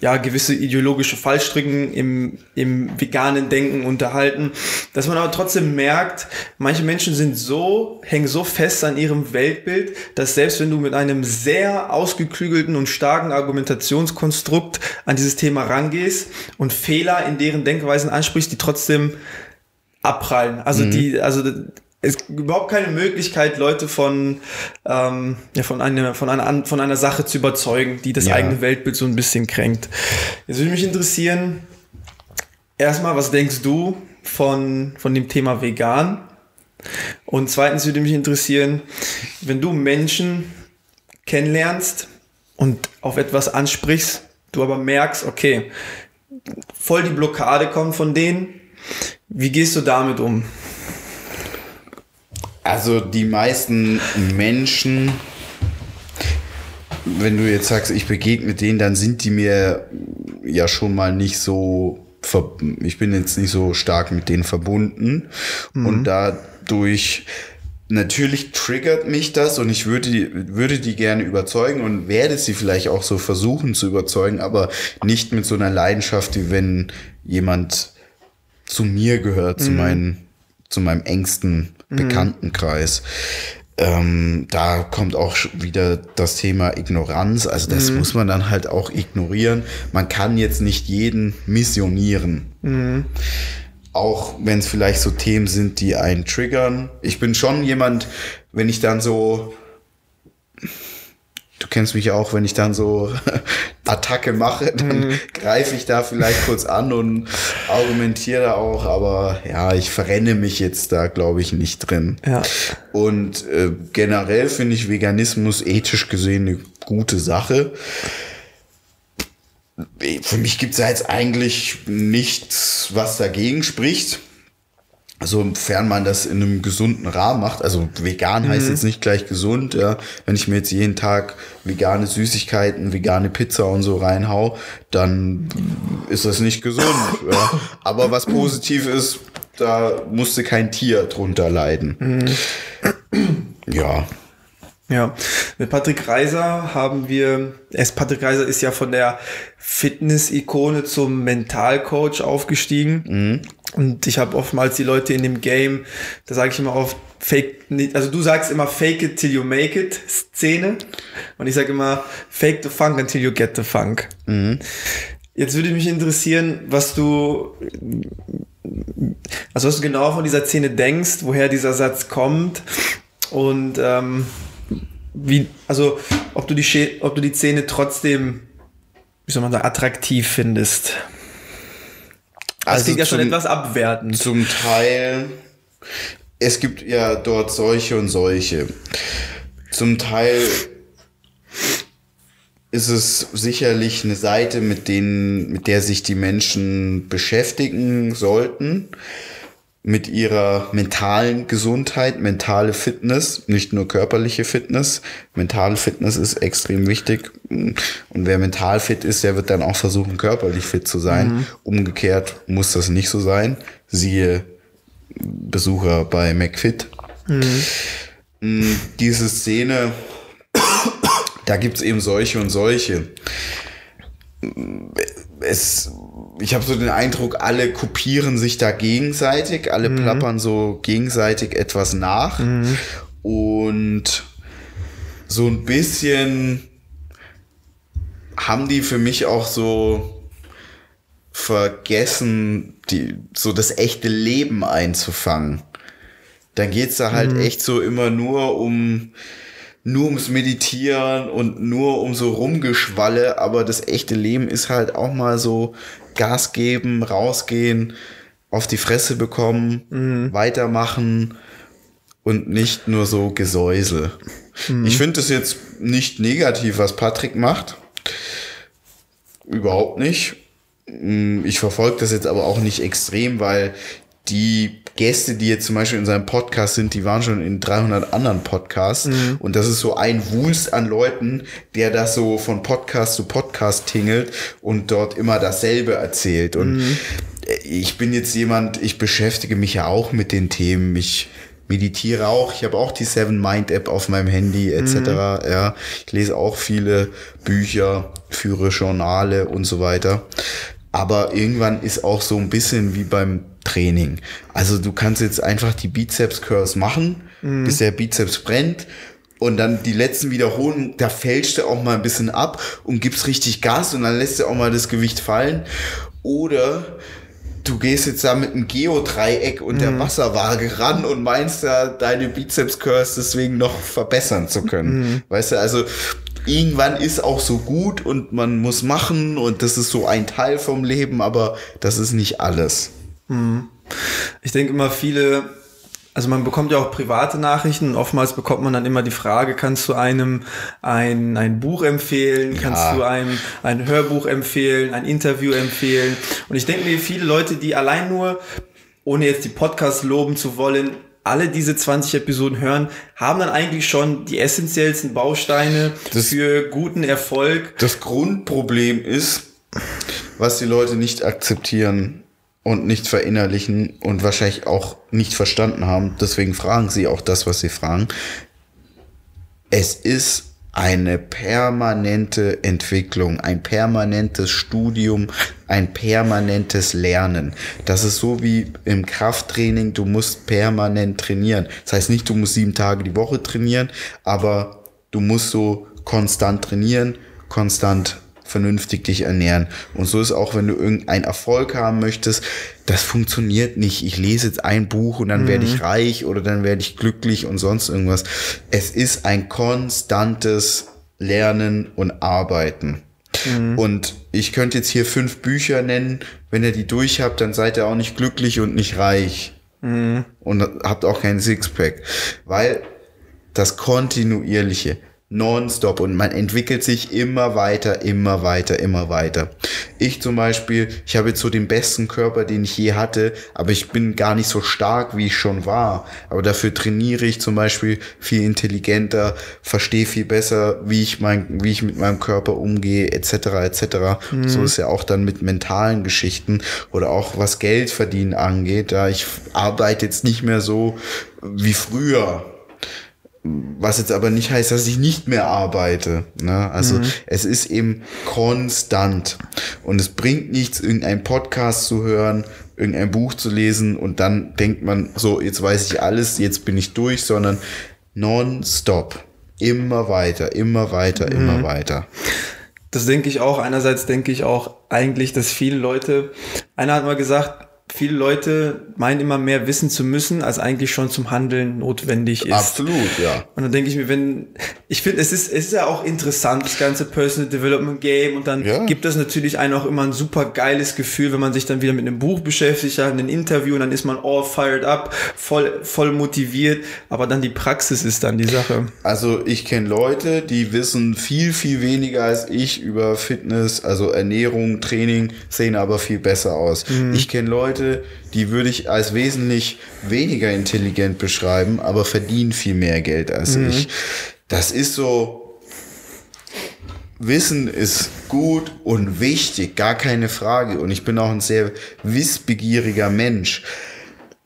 ja, gewisse ideologische Fallstricken im, im veganen Denken unterhalten, dass man aber trotzdem merkt, manche Menschen sind so, hängen so fest an ihrem Weltbild, dass selbst wenn du mit einem sehr ausgeklügelten und starken Argumentationskonstrukt an dieses Thema rangehst und Fehler in deren Denkweisen ansprichst, die trotzdem abprallen. Also mhm. die, also es ist überhaupt keine Möglichkeit, Leute von, ähm, ja, von, einer, von, einer, von einer Sache zu überzeugen, die das ja. eigene Weltbild so ein bisschen kränkt. Jetzt würde mich interessieren, erstmal, was denkst du von, von dem Thema vegan? Und zweitens würde mich interessieren, wenn du Menschen kennenlernst und auf etwas ansprichst, du aber merkst, okay, voll die Blockade kommt von denen. Wie gehst du damit um? Also die meisten Menschen, wenn du jetzt sagst, ich begegne denen, dann sind die mir ja schon mal nicht so, ich bin jetzt nicht so stark mit denen verbunden mhm. und dadurch natürlich triggert mich das und ich würde die, würde die gerne überzeugen und werde sie vielleicht auch so versuchen zu überzeugen, aber nicht mit so einer Leidenschaft, wie wenn jemand zu mir gehört, mhm. zu, meinen, zu meinem engsten mhm. Bekanntenkreis. Ähm, da kommt auch wieder das Thema Ignoranz. Also das mhm. muss man dann halt auch ignorieren. Man kann jetzt nicht jeden missionieren. Auch wenn es vielleicht so Themen sind, die einen triggern. Ich bin schon jemand, wenn ich dann so du kennst mich auch, wenn ich dann so Attacke mache, dann mhm. greife ich da vielleicht kurz an und argumentiere auch, aber ja, ich verrenne mich jetzt da, glaube ich, nicht drin. Ja. Und äh, generell finde ich Veganismus ethisch gesehen eine gute Sache. Für mich gibt es ja jetzt eigentlich nichts, was dagegen spricht. Sofern man das in einem gesunden Rahmen macht, also vegan heißt mhm. jetzt nicht gleich gesund, ja. Wenn ich mir jetzt jeden Tag vegane Süßigkeiten, vegane Pizza und so reinhau, dann ist das nicht gesund. ja. Aber was positiv ist, da musste kein Tier drunter leiden. Mhm. Ja. Ja, mit Patrick Reiser haben wir, erst Patrick Reiser ist ja von der Fitness-Ikone zum Mentalcoach aufgestiegen. Mhm. Und ich habe oftmals die Leute in dem Game, da sage ich immer oft, fake, also du sagst immer fake it till you make it Szene. Und ich sage immer fake the funk until you get the funk. Mhm. Jetzt würde mich interessieren, was du, also was du genau von dieser Szene denkst, woher dieser Satz kommt und ähm, wie, also ob du die, ob du die Szene trotzdem, wie soll man sagen, attraktiv findest. Das also klingt ja schon etwas abwertend. Zum Teil, es gibt ja dort solche und solche. Zum Teil ist es sicherlich eine Seite, mit denen, mit der sich die Menschen beschäftigen sollten mit ihrer mentalen Gesundheit, mentale Fitness, nicht nur körperliche Fitness. Mentale Fitness ist extrem wichtig. Und wer mental fit ist, der wird dann auch versuchen, körperlich fit zu sein. Mhm. Umgekehrt muss das nicht so sein. Siehe Besucher bei McFit. Mhm. Mm, diese Szene, da gibt's eben solche und solche. Es ich habe so den Eindruck, alle kopieren sich da gegenseitig, alle mhm. plappern so gegenseitig etwas nach. Mhm. Und so ein bisschen haben die für mich auch so vergessen, die, so das echte Leben einzufangen. Dann geht's da halt mhm. echt so immer nur um nur ums Meditieren und nur um so Rumgeschwalle, aber das echte Leben ist halt auch mal so Gas geben, rausgehen, auf die Fresse bekommen, mhm. weitermachen und nicht nur so Gesäusel. Mhm. Ich finde es jetzt nicht negativ, was Patrick macht. Überhaupt nicht. Mm, ich verfolge das jetzt aber auch nicht extrem, weil die Gäste, die jetzt zum Beispiel in seinem Podcast sind, die waren schon in 300 anderen Podcasts. Mhm. Und das ist so ein Wulst an Leuten, der das so von Podcast zu Podcast tingelt und dort immer dasselbe erzählt. Und mhm. ich bin jetzt jemand, ich beschäftige mich ja auch mit den Themen. Ich meditiere auch. Ich habe auch die Seven Mind App auf meinem Handy etc. Mhm. Ja, ich lese auch viele Bücher, führe Journale und so weiter. Aber irgendwann ist auch so ein bisschen wie beim Training. Also du kannst jetzt einfach die Bizeps Curls machen, mhm. bis der Bizeps brennt und dann die letzten Wiederholungen, da fälscht du auch mal ein bisschen ab und gibst richtig Gas und dann lässt du auch mal das Gewicht fallen. Oder du gehst jetzt da mit einem Geodreieck und mhm. der Wasserwaage ran und meinst da deine Bizeps Curls deswegen noch verbessern zu können. Mhm. Weißt du, also irgendwann ist auch so gut und man muss machen und das ist so ein Teil vom Leben, aber das ist nicht alles. Hm. Ich denke immer viele, also man bekommt ja auch private Nachrichten und oftmals bekommt man dann immer die Frage, kannst du einem ein, ein Buch empfehlen, ja. kannst du einem ein Hörbuch empfehlen, ein Interview empfehlen und ich denke mir, viele Leute, die allein nur, ohne jetzt die Podcasts loben zu wollen, alle diese 20 Episoden hören, haben dann eigentlich schon die essentiellsten Bausteine Das- für guten Erfolg. Das Grundproblem ist, was die Leute nicht akzeptieren und nicht verinnerlichen und wahrscheinlich auch nicht verstanden haben. Deswegen fragen sie auch das, was sie fragen. Es ist eine permanente Entwicklung, ein permanentes Studium, ein permanentes Lernen. Das ist so wie im Krafttraining, du musst permanent trainieren. Das heißt nicht, du musst sieben Tage die Woche trainieren, aber du musst so konstant trainieren, konstant vernünftig dich ernähren. Und so ist auch, wenn du irgendeinen Erfolg haben möchtest, das funktioniert nicht. Ich lese jetzt ein Buch und dann werde ich reich oder dann werde ich glücklich und sonst irgendwas. Es ist ein konstantes Lernen und Arbeiten. Und ich könnte jetzt hier fünf Bücher nennen. Wenn ihr die durch habt, dann seid ihr auch nicht glücklich und nicht reich. Und habt auch keinen Sixpack. Weil das kontinuierliche, nonstop und man entwickelt sich immer weiter, immer weiter, immer weiter. Ich zum Beispiel, ich habe jetzt so den besten Körper, den ich je hatte, aber ich bin gar nicht so stark, wie ich schon war. Aber dafür trainiere ich zum Beispiel viel intelligenter, verstehe viel besser, wie ich mein, wie ich mit meinem Körper umgehe, etc. etc. So ist ja auch dann mit mentalen Geschichten oder auch was Geld verdienen angeht. Da ich arbeite jetzt nicht mehr so wie früher. Was jetzt aber nicht heißt, dass ich nicht mehr arbeite. Ne? Also es ist eben konstant. Und es bringt nichts, irgendeinen Podcast zu hören, irgendein Buch zu lesen und dann denkt man, so, jetzt weiß ich alles, jetzt bin ich durch, sondern nonstop. Immer weiter, immer weiter, immer weiter. Das denke ich auch. Einerseits denke ich auch eigentlich, dass viele Leute, einer hat mal gesagt, viele Leute meinen immer mehr wissen zu müssen, als eigentlich schon zum Handeln notwendig ist. Absolut, ja. Und dann denke ich mir, wenn, ich finde, es ist, es ist ja auch interessant, das ganze Personal Development Game und dann Ja. gibt das natürlich einen auch immer ein super geiles Gefühl, wenn man sich dann wieder mit einem Buch beschäftigt, hat ein Interview und dann ist man all fired up, voll, voll motiviert, aber dann die Praxis ist dann die Sache. Also ich kenne Leute, die wissen viel, viel weniger als ich über Fitness, also Ernährung, Training, sehen aber viel besser aus. Ich kenne Leute, die würde ich als wesentlich weniger intelligent beschreiben, aber verdienen viel mehr Geld als ich. Das ist so, Wissen ist gut und wichtig, gar keine Frage. Und ich bin auch ein sehr wissbegieriger Mensch.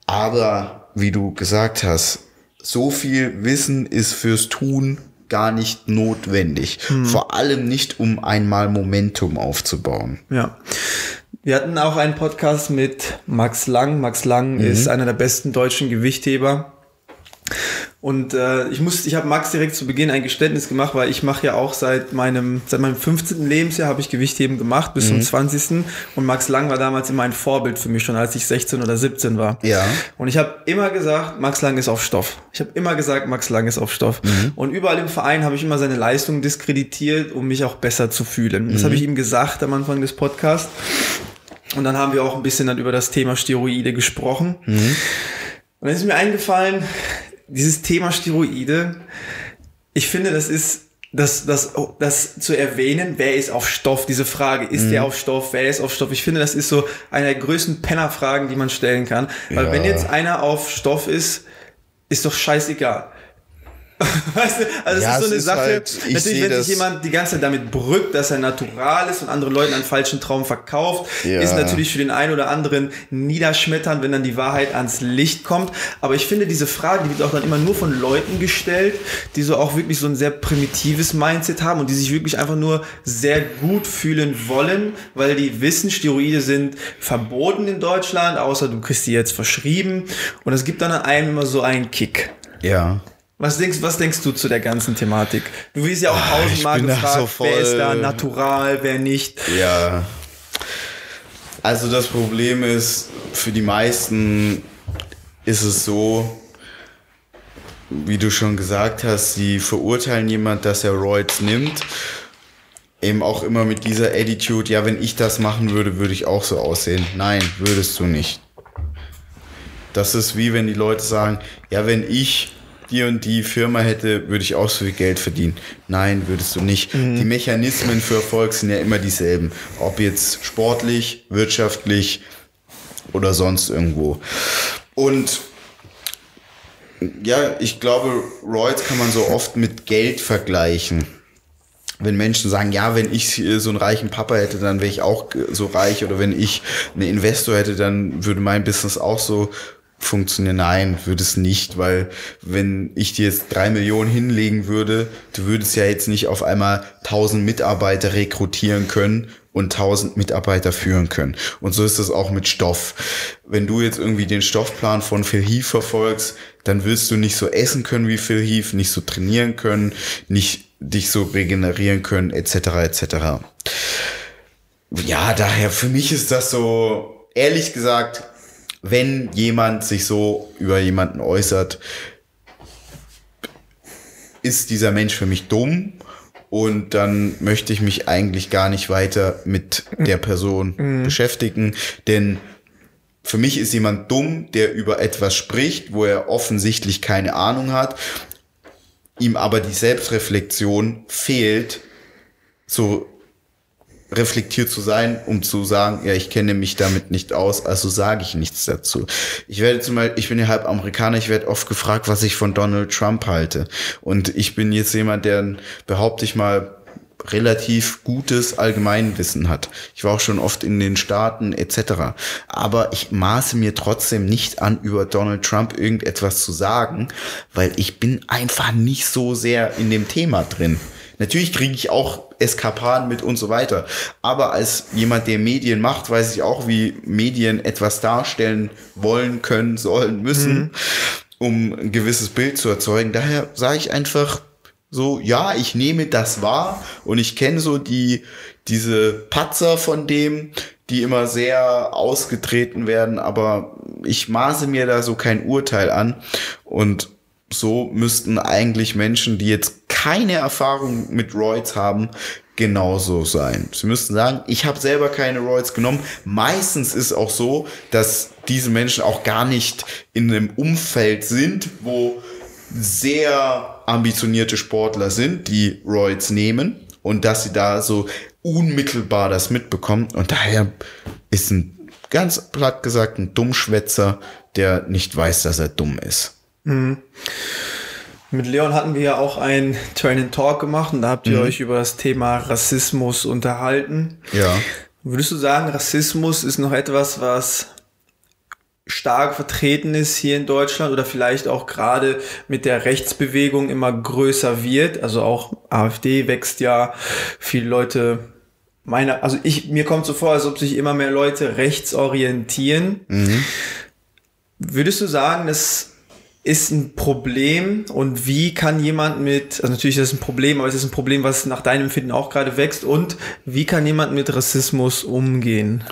Aber wie du gesagt hast, so viel Wissen ist fürs Tun gar nicht notwendig. Vor allem nicht, um einmal Momentum aufzubauen. Ja. Wir hatten auch einen Podcast mit Max Lang. Max Lang ist einer der besten deutschen Gewichtheber. Und äh, ich muss, ich habe Max direkt zu Beginn ein Geständnis gemacht, weil ich mache ja auch seit meinem, seit meinem 15. Lebensjahr habe ich Gewichtheben gemacht bis zum 20. Und Max Lang war damals immer ein Vorbild für mich, schon als ich 16 oder 17 war. Ja. Und ich habe immer gesagt, Max Lang ist auf Stoff. Ich habe immer gesagt, Max Lang ist auf Stoff. Und überall im Verein habe ich immer seine Leistung diskreditiert, um mich auch besser zu fühlen. Das habe ich ihm gesagt am Anfang des Podcasts. Und dann haben wir auch ein bisschen dann über das Thema Steroide gesprochen. Und dann ist mir eingefallen, dieses Thema Steroide, ich finde, das ist das, das, das zu erwähnen, wer ist auf Stoff, diese Frage, ist der auf Stoff, wer ist auf Stoff? Ich finde, das ist so eine der größten Pennerfragen, die man stellen kann. Weil Ja. wenn jetzt einer auf Stoff ist, ist doch scheißegal. Weißt du, also Ja, es ist so eine ist Sache, halt- ich natürlich, wenn sich jemand die ganze Zeit damit brückt, dass er natural ist und andere Leuten einen falschen Traum verkauft, Ja. ist natürlich für den einen oder anderen niederschmetternd, wenn dann die Wahrheit ans Licht kommt. Aber ich finde, diese Frage, die wird auch dann immer nur von Leuten gestellt, die so auch wirklich so ein sehr primitives Mindset haben und die sich wirklich einfach nur sehr gut fühlen wollen, weil die wissen, Steroide sind verboten in Deutschland, außer du kriegst die jetzt verschrieben. Und es gibt dann an einem immer so einen Kick. Ja. Was denkst, was denkst du zu der ganzen Thematik? Du wirst ja auch tausendmal Ah, da gefragt, so wer ist da natural, wer nicht. Ja. Also das Problem ist, für die meisten ist es so, wie du schon gesagt hast, sie verurteilen jemand, dass er Roids nimmt. Eben auch immer mit dieser Attitude, ja, wenn ich das machen würde, würde ich auch so aussehen. Nein, würdest du nicht. Das ist wie wenn die Leute sagen, ja, wenn ich die und die Firma hätte, würde ich auch so viel Geld verdienen. Nein, würdest du nicht. Die Mechanismen für Erfolg sind ja immer dieselben. Ob jetzt sportlich, wirtschaftlich oder sonst irgendwo. Und Ja, ich glaube, Royals kann man so oft mit Geld vergleichen. Wenn Menschen sagen, ja, wenn ich so einen reichen Papa hätte, dann wäre ich auch so reich. Oder wenn ich einen Investor hätte, dann würde mein Business auch so funktionieren. Nein, würde es nicht, weil wenn ich dir jetzt drei Millionen hinlegen würde, du würdest ja jetzt nicht auf einmal tausend Mitarbeiter rekrutieren können und tausend Mitarbeiter führen können. Und so ist es auch mit Stoff. Wenn du jetzt irgendwie den Stoffplan von Phil Heath verfolgst, dann wirst du nicht so essen können wie Phil Heath, nicht so trainieren können, nicht dich so regenerieren können, etc. etc. Ja, daher für mich ist das so, ehrlich gesagt, wenn jemand sich so über jemanden äußert, ist dieser Mensch für mich dumm und dann möchte ich mich eigentlich gar nicht weiter mit der Person mhm. beschäftigen, denn für mich ist jemand dumm, der über etwas spricht, wo er offensichtlich keine Ahnung hat, ihm aber die Selbstreflexion fehlt, so reflektiert zu sein, um zu sagen, ja, ich kenne mich damit nicht aus, also sage ich nichts dazu. Ich werde zum Beispiel, ich bin ja halb Amerikaner, ich werde oft gefragt, was ich von Donald Trump halte. Und ich bin jetzt jemand, der, behaupte ich mal, relativ gutes Allgemeinwissen hat. Ich war auch schon oft in den Staaten etc. Aber ich maße mir trotzdem nicht an, über Donald Trump irgendetwas zu sagen, weil ich bin einfach nicht so sehr in dem Thema drin. Natürlich kriege ich auch Eskapaden mit und so weiter. Aber als jemand, der Medien macht, weiß ich auch, wie Medien etwas darstellen wollen, können, sollen, müssen, mhm. um ein gewisses Bild zu erzeugen. Daher sage ich einfach so, ja, ich nehme das wahr und ich kenne so die, diese Patzer von dem, die immer sehr ausgetreten werden, aber ich maße mir da so kein Urteil an und so müssten eigentlich Menschen, die jetzt keine Erfahrung mit Roids haben, genauso sein. Sie müssten sagen, ich habe selber keine Roids genommen. Meistens ist auch so, dass diese Menschen auch gar nicht in einem Umfeld sind, wo sehr ambitionierte Sportler sind, die Roids nehmen und dass sie da so unmittelbar das mitbekommen. Und daher ist ein ganz platt gesagt ein Dummschwätzer, der nicht weiß, dass er dumm ist. Mhm. Mit Leon hatten wir ja auch ein Train Talk gemacht und da habt ihr mhm. euch über das Thema Rassismus unterhalten. Ja. Würdest du sagen, Rassismus ist noch etwas, was stark vertreten ist hier in Deutschland oder vielleicht auch gerade mit der Rechtsbewegung immer größer wird? Also auch AfD wächst ja, viele Leute meine, also ich, mir kommt so vor, als ob sich immer mehr Leute rechts orientieren. Mhm. Würdest du sagen, dass ist ein Problem und wie kann jemand mit, also natürlich ist es ein Problem, aber es ist ein Problem, was nach deinem Empfinden auch gerade wächst und wie kann jemand mit Rassismus umgehen?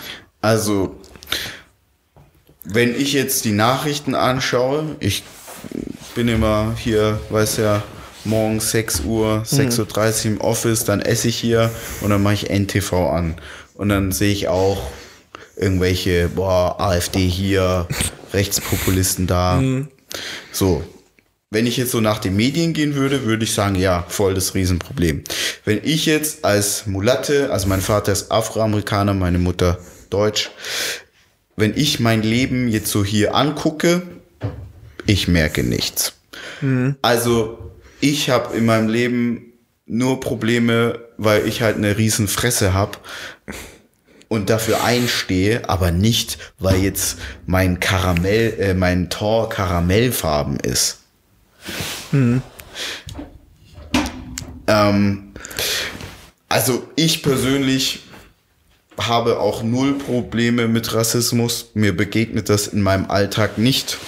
Also, wenn ich jetzt die Nachrichten anschaue, ich bin immer hier, weiß ja, morgens 6 Uhr, 6.30 Uhr im Office, dann esse ich hier und dann mache ich NTV an. Und dann sehe ich auch irgendwelche, boah, AfD hier, Rechtspopulisten da. Mhm. So, wenn ich jetzt so nach den Medien gehen würde, würde ich sagen, ja, voll das Riesenproblem. Wenn ich jetzt als Mulatte, also mein Vater ist Afroamerikaner, meine Mutter Deutsch, wenn ich mein Leben jetzt so hier angucke, ich merke nichts. Mhm. Also ich habe in meinem Leben nur Probleme, weil ich halt eine riesen Fresse habe und dafür einstehe, aber nicht, weil jetzt mein Karamell, äh, mein Tor karamellfarben ist. Mhm. Ähm, also ich persönlich habe auch null Probleme mit Rassismus. Mir begegnet das in meinem Alltag nicht.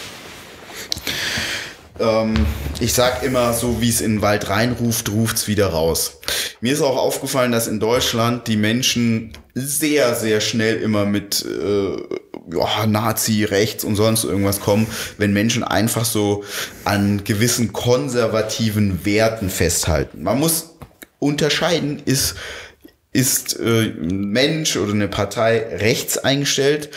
Ähm, ich sag immer, so wie es in den Wald reinruft, ruft's wieder raus. Mir ist auch aufgefallen, dass in Deutschland die Menschen sehr, sehr schnell immer mit äh, ja, Nazi, rechts und sonst irgendwas kommen, wenn Menschen einfach so an gewissen konservativen Werten festhalten. Man muss unterscheiden, ist ist äh, ein Mensch oder eine Partei rechts eingestellt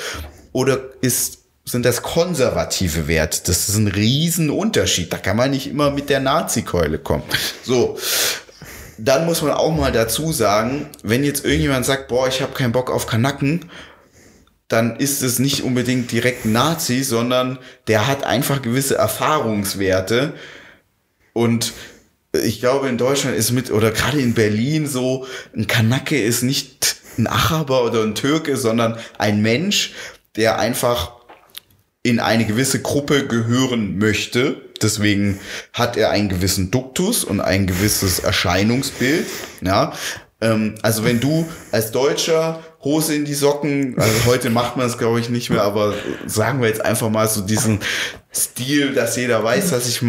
oder ist sind das konservative Werte. Das ist ein Riesenunterschied. Da kann man nicht immer mit der Nazi-Keule kommen. So. Dann muss man auch mal dazu sagen, wenn jetzt irgendjemand sagt, boah, ich habe keinen Bock auf Kanacken, dann ist es nicht unbedingt direkt ein Nazi, sondern der hat einfach gewisse Erfahrungswerte. Und ich glaube, in Deutschland ist mit, oder gerade in Berlin so, ein Kanake ist nicht ein Araber oder ein Türke, sondern ein Mensch, der einfach in eine gewisse Gruppe gehören möchte. Deswegen hat er einen gewissen Duktus und ein gewisses Erscheinungsbild. Ja, ähm, also wenn du als Deutscher Hose in die Socken, also heute macht man es glaube ich nicht mehr, aber sagen wir jetzt einfach mal so diesen Stil, dass jeder weiß, dass ich,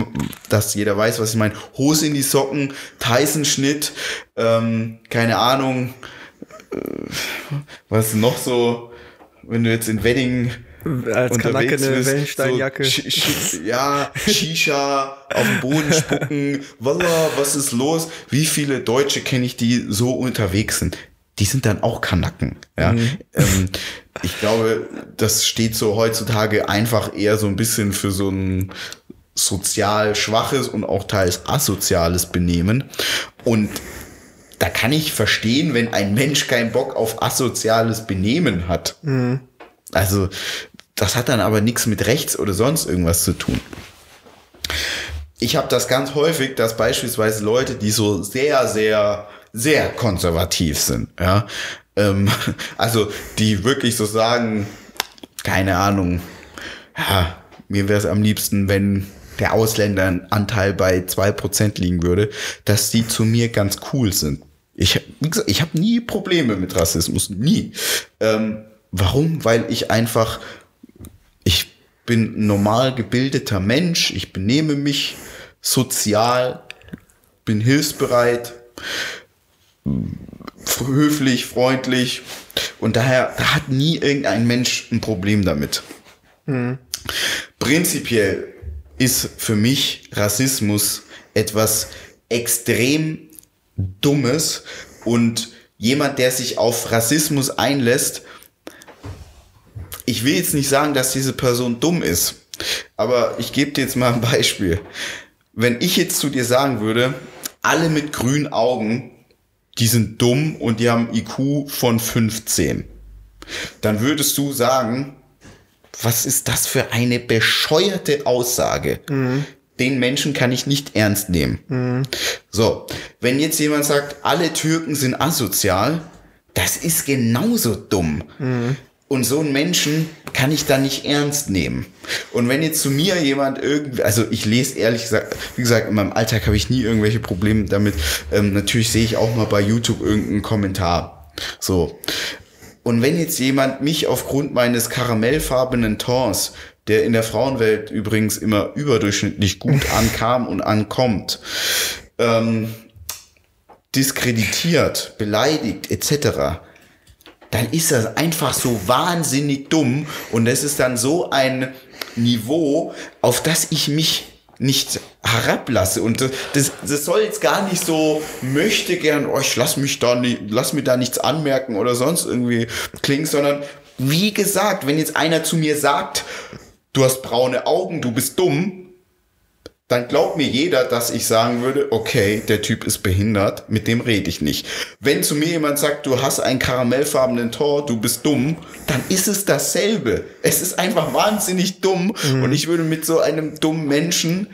dass jeder weiß, was ich meine. Hose in die Socken, Tyson-Schnitt, ähm, keine Ahnung, äh, was noch so, wenn du jetzt in Wedding als Kanake eine Wellensteinjacke. So, ja, Shisha auf den Boden spucken. Wallah, was ist los? Wie viele Deutsche kenne ich, die so unterwegs sind? Die sind dann auch Kanaken. Ja? Mhm. Ähm, ich glaube, das steht so heutzutage einfach eher so ein bisschen für so ein sozial schwaches und auch teils asoziales Benehmen. Und da kann ich verstehen, wenn ein Mensch keinen Bock auf asoziales Benehmen hat. Mhm. Also das hat dann aber nichts mit rechts oder sonst irgendwas zu tun. Ich habe das ganz häufig, dass beispielsweise Leute, die so sehr, sehr, sehr konservativ sind, ja, ähm, also die wirklich so sagen, keine Ahnung, ja, mir wäre es am liebsten, wenn der Ausländeranteil bei zwei Prozent liegen würde, dass die zu mir ganz cool sind. Ich, ich habe nie Probleme mit Rassismus, nie. Ähm, warum? Weil ich einfach bin ein normal gebildeter Mensch, ich benehme mich sozial, bin hilfsbereit, höflich, freundlich und daher da hat nie irgendein Mensch ein Problem damit. Mhm. Prinzipiell ist für mich Rassismus etwas extrem Dummes und jemand, der sich auf Rassismus einlässt, ich will jetzt nicht sagen, dass diese Person dumm ist, aber ich gebe dir jetzt mal ein Beispiel. Wenn ich jetzt zu dir sagen würde, alle mit grünen Augen, die sind dumm und die haben IQ von 15, dann würdest du sagen, was ist das für eine bescheuerte Aussage? Mhm. Den Menschen kann ich nicht ernst nehmen. Mhm. So, wenn jetzt jemand sagt, alle Türken sind asozial, das ist genauso dumm. Mhm. Und so einen Menschen kann ich da nicht ernst nehmen. Und wenn jetzt zu mir jemand irgendwie, also ich lese ehrlich gesagt, wie gesagt, in meinem Alltag habe ich nie irgendwelche Probleme damit. Ähm, natürlich sehe ich auch mal bei YouTube irgendeinen Kommentar. So. Und wenn jetzt jemand mich aufgrund meines karamellfarbenen Tons, der in der Frauenwelt übrigens immer überdurchschnittlich gut ankam und ankommt, ähm, diskreditiert, beleidigt etc., dann ist das einfach so wahnsinnig dumm und es ist dann so ein Niveau, auf das ich mich nicht herablasse. Und das, das, das soll jetzt gar nicht so möchte gern, oh, lass mich da nicht, lass mir da nichts anmerken oder sonst irgendwie klingen, sondern wie gesagt, wenn jetzt einer zu mir sagt, du hast braune Augen, du bist dumm, dann glaubt mir jeder, dass ich sagen würde, okay, der Typ ist behindert, mit dem rede ich nicht. Wenn zu mir jemand sagt, du hast einen karamellfarbenen Tor, du bist dumm, dann ist es dasselbe. Es ist einfach wahnsinnig dumm mhm. und ich würde mit so einem dummen Menschen,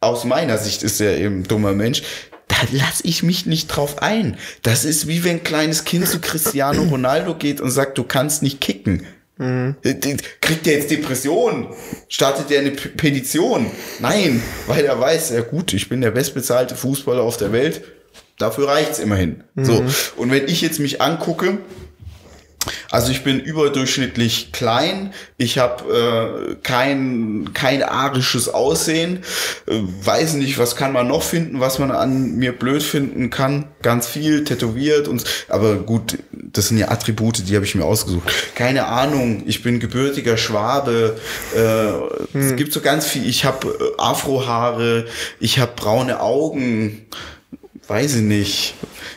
aus meiner Sicht ist er eben ein dummer Mensch, da lasse ich mich nicht drauf ein. Das ist wie wenn ein kleines Kind zu Cristiano Ronaldo geht und sagt, du kannst nicht kicken. Mhm. Kriegt er jetzt Depressionen? Startet er eine P Petition? Nein, weil er weiß, ja gut, ich bin der bestbezahlte Fußballer auf der Welt. Dafür reicht's immerhin. Mhm. So. Und wenn ich jetzt mich angucke, also ich bin überdurchschnittlich klein, ich habe äh, kein, kein arisches Aussehen, äh, weiß nicht, was kann man noch finden, was man an mir blöd finden kann. Ganz viel tätowiert und aber gut, das sind ja Attribute, die habe ich mir ausgesucht. Keine Ahnung, ich bin gebürtiger Schwabe, äh, hm. es gibt so ganz viel, ich habe äh, Afrohaare, ich habe braune Augen, weiß ich nicht.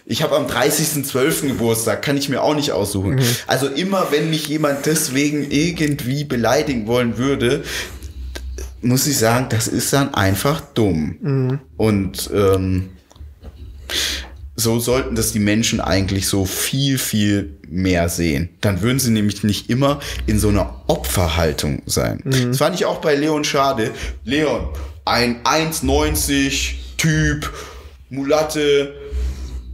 Ich habe am 30.12. Geburtstag, kann ich mir auch nicht aussuchen. Mhm. Also immer, wenn mich jemand deswegen irgendwie beleidigen wollen würde, muss ich sagen, das ist dann einfach dumm. Mhm. Und ähm, so sollten das die Menschen eigentlich so viel, viel mehr sehen. Dann würden sie nämlich nicht immer in so einer Opferhaltung sein. Das fand ich auch bei Leon schade. Leon, ein 1,90 Typ, Mulatte,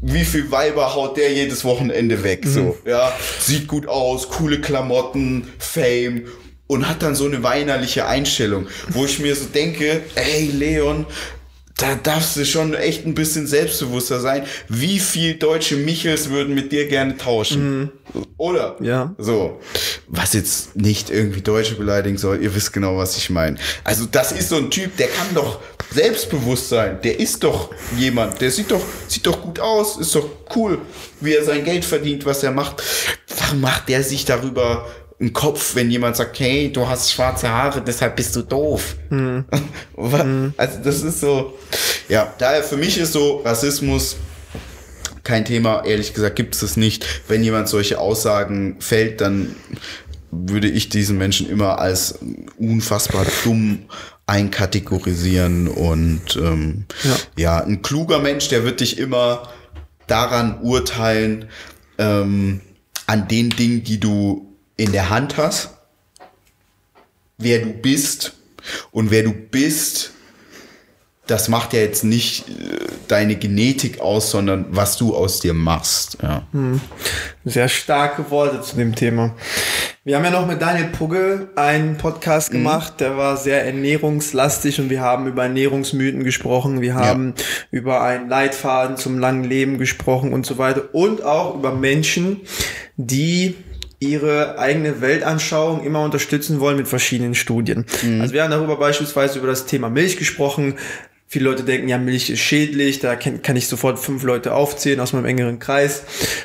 wie viel Weiber haut der jedes Wochenende weg? So, ja, sieht gut aus, coole Klamotten, Fame und hat dann so eine weinerliche Einstellung, wo ich mir so denke, ey Leon, da darfst du schon echt ein bisschen selbstbewusster sein. Wie viel deutsche Michels würden mit dir gerne tauschen? Oder? Ja. So. Was jetzt nicht irgendwie Deutsche beleidigen soll, ihr wisst genau, was ich meine. Also, das ist so ein Typ, der kann doch selbstbewusst sein. Der ist doch jemand, der sieht doch, sieht doch gut aus, ist doch cool, wie er sein Geld verdient, was er macht. Warum macht der sich darüber einen Kopf, wenn jemand sagt, hey, du hast schwarze Haare, deshalb bist du doof. Was? Also das ist so, ja, daher für mich ist so Rassismus kein Thema, ehrlich gesagt gibt es es nicht. Wenn jemand solche Aussagen fällt, dann würde ich diesen Menschen immer als unfassbar dumm einkategorisieren und ähm, Ja. ja, ein kluger Mensch, der wird dich immer daran urteilen, ähm, an den Dingen, die du in der Hand hast, wer du bist und wer du bist, das macht ja jetzt nicht äh, deine Genetik aus, sondern was du aus dir machst. Ja. Sehr starke Worte zu dem Thema. Wir haben ja noch mit Daniel Pugge einen Podcast gemacht, der war sehr ernährungslastig und wir haben über Ernährungsmythen gesprochen, wir haben über einen Leitfaden zum langen Leben gesprochen und so weiter und auch über Menschen, die ihre eigene Weltanschauung immer unterstützen wollen mit verschiedenen Studien. Also wir haben darüber beispielsweise über das Thema Milch gesprochen. Viele Leute denken, ja, Milch ist schädlich, da kann, kann ich sofort fünf Leute aufzählen aus meinem engeren Kreis.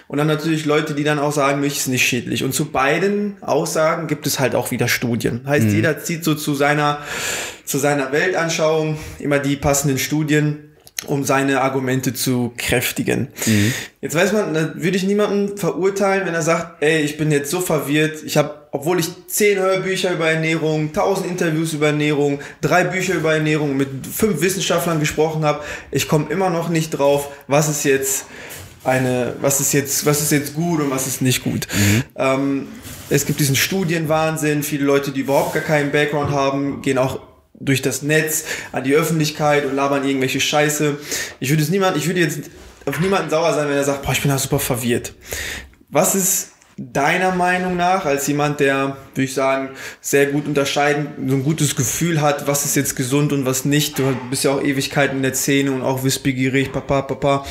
Und dann natürlich Leute, die dann auch sagen, Milch ist nicht schädlich. Und zu beiden Aussagen gibt es halt auch wieder Studien. Heißt, jeder zieht so zu seiner, zu seiner Weltanschauung immer die passenden Studien um seine Argumente zu kräftigen. Jetzt weiß man, da würde ich niemanden verurteilen, wenn er sagt, ey, ich bin jetzt so verwirrt, ich habe, obwohl ich zehn Hörbücher über Ernährung, tausend Interviews über Ernährung, drei Bücher über Ernährung mit fünf Wissenschaftlern gesprochen habe, ich komme immer noch nicht drauf, was ist jetzt eine, was ist jetzt, was ist jetzt gut und was ist nicht gut. Ähm, es gibt diesen Studienwahnsinn, viele Leute, die überhaupt gar keinen Background haben, gehen auch durch das Netz an die Öffentlichkeit und labern irgendwelche Scheiße. Ich würde es niemand, ich würde jetzt auf niemanden sauer sein, wenn er sagt, boah, ich bin da super verwirrt. Was ist deiner Meinung nach, als jemand, der, würde ich sagen, sehr gut unterscheiden, so ein gutes Gefühl hat, was ist jetzt gesund und was nicht. Du bist ja auch Ewigkeiten in der Szene und auch wissbegierig, papa, papa.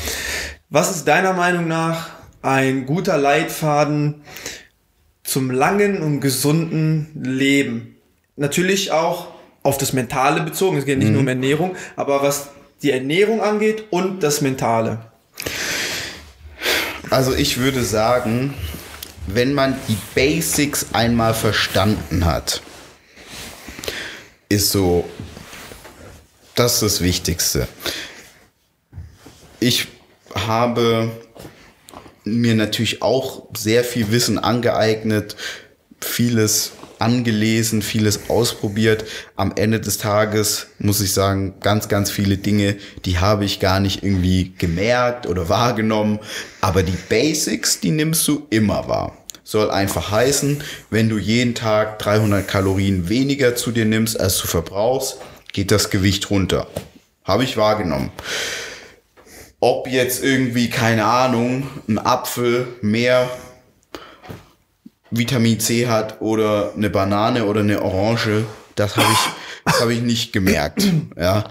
Was ist deiner Meinung nach ein guter Leitfaden zum langen und gesunden Leben? Natürlich auch auf das Mentale bezogen. Es geht nicht nur um Ernährung, aber was die Ernährung angeht und das Mentale. Also ich würde sagen, wenn man die Basics einmal verstanden hat, ist so, das ist das Wichtigste. Ich habe mir natürlich auch sehr viel Wissen angeeignet, vieles angelesen, vieles ausprobiert. Am Ende des Tages muss ich sagen, ganz, ganz viele Dinge, die habe ich gar nicht irgendwie gemerkt oder wahrgenommen. Aber die Basics, die nimmst du immer wahr. Soll einfach heißen, wenn du jeden Tag 300 Kalorien weniger zu dir nimmst, als du verbrauchst, geht das Gewicht runter. Habe ich wahrgenommen ob jetzt irgendwie, keine Ahnung, ein Apfel mehr Vitamin C hat oder eine Banane oder eine Orange, das habe ich, das habe ich nicht gemerkt. Ja.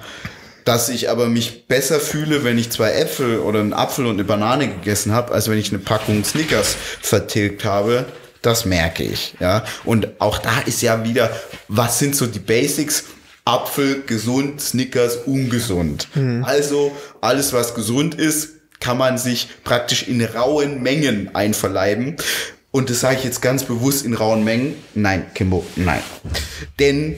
Dass ich aber mich besser fühle, wenn ich zwei Äpfel oder einen Apfel und eine Banane gegessen habe, als wenn ich eine Packung Snickers vertilgt habe, das merke ich. Ja. Und auch da ist ja wieder, was sind so die Basics? Apfel gesund, Snickers ungesund. Also alles, was gesund ist, kann man sich praktisch in rauen Mengen einverleiben. Und das sage ich jetzt ganz bewusst in rauen Mengen. Nein, Kimbo, nein. Denn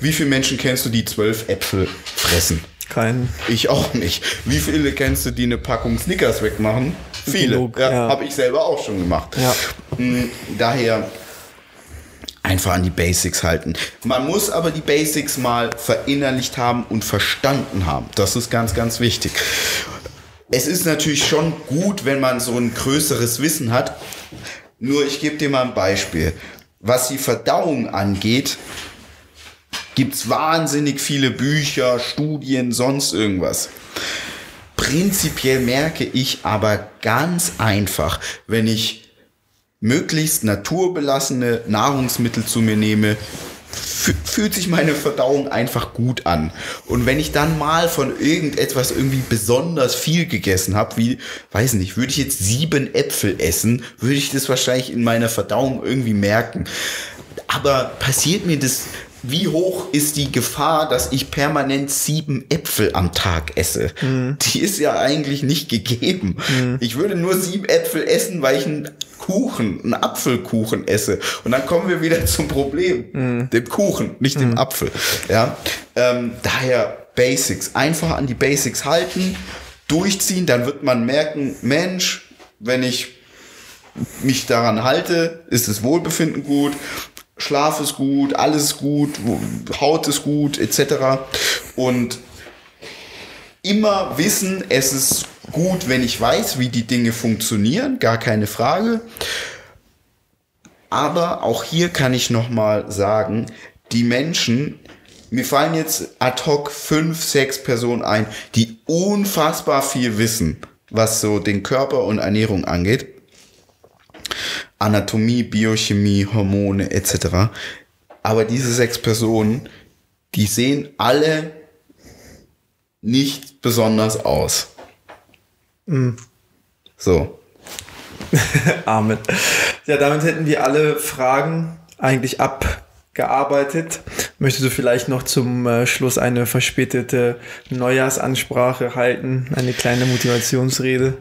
wie viele Menschen kennst du, die zwölf Äpfel fressen? Kein. Ich auch nicht. Wie viele kennst du, die eine Packung Snickers wegmachen? Viele. Genug, ja, ja. Habe ich selber auch schon gemacht. Ja. Mm, Daher einfach an die Basics halten. Man muss aber die Basics mal verinnerlicht haben und verstanden haben. Das ist ganz, ganz wichtig. es ist natürlich schon gut, wenn man so ein größeres Wissen hat. Nur ich gebe dir mal ein Beispiel. Was die Verdauung angeht, gibt's wahnsinnig viele Bücher, Studien, sonst irgendwas. Prinzipiell merke ich aber ganz einfach, wenn ich möglichst naturbelassene Nahrungsmittel zu mir nehme, fühlt sich meine Verdauung einfach gut an. Und wenn ich dann mal von irgendetwas irgendwie besonders viel gegessen habe, wie, weiß nicht, würde ich jetzt sieben Äpfel essen, würde ich das wahrscheinlich in meiner Verdauung irgendwie merken. Aber passiert mir das wie hoch ist die Gefahr, dass ich permanent sieben Äpfel am Tag esse? Mhm. Die ist ja eigentlich nicht gegeben. Mhm. Ich würde nur sieben Äpfel essen, weil ich einen Kuchen, einen Apfelkuchen esse. Und dann kommen wir wieder zum Problem. Mhm. Dem Kuchen, nicht dem mhm. Apfel. Ja, ähm, daher Basics. Einfach an die Basics halten, durchziehen, dann wird man merken, Mensch, wenn ich mich daran halte, ist das Wohlbefinden gut. Schlaf ist gut, alles ist gut, Haut ist gut, etc. Und immer wissen, es ist gut, wenn ich weiß, wie die Dinge funktionieren, gar keine Frage. Aber auch hier kann ich nochmal sagen, die Menschen, mir fallen jetzt ad hoc fünf, sechs Personen ein, die unfassbar viel wissen, was so den Körper und Ernährung angeht. Anatomie, Biochemie, Hormone etc. Aber diese sechs Personen, die sehen alle nicht besonders aus. Mm. So. Amen. Ja, damit hätten wir alle Fragen eigentlich abgearbeitet. Möchtest du vielleicht noch zum äh, Schluss eine verspätete Neujahrsansprache halten? Eine kleine Motivationsrede?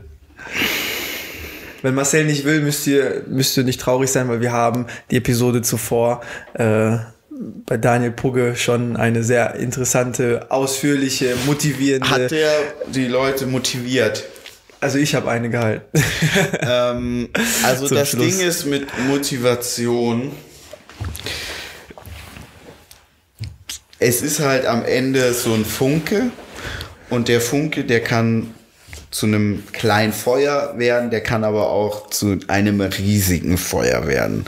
Wenn Marcel nicht will, müsst ihr, müsst ihr nicht traurig sein, weil wir haben die Episode zuvor äh, bei Daniel Pugge schon eine sehr interessante, ausführliche, motivierende. Hat der die Leute motiviert? Also ich habe eine gehalten. ähm, also das Schluss. Ding ist mit Motivation. Es ist halt am Ende so ein Funke und der Funke, der kann zu einem kleinen Feuer werden, der kann aber auch zu einem riesigen Feuer werden.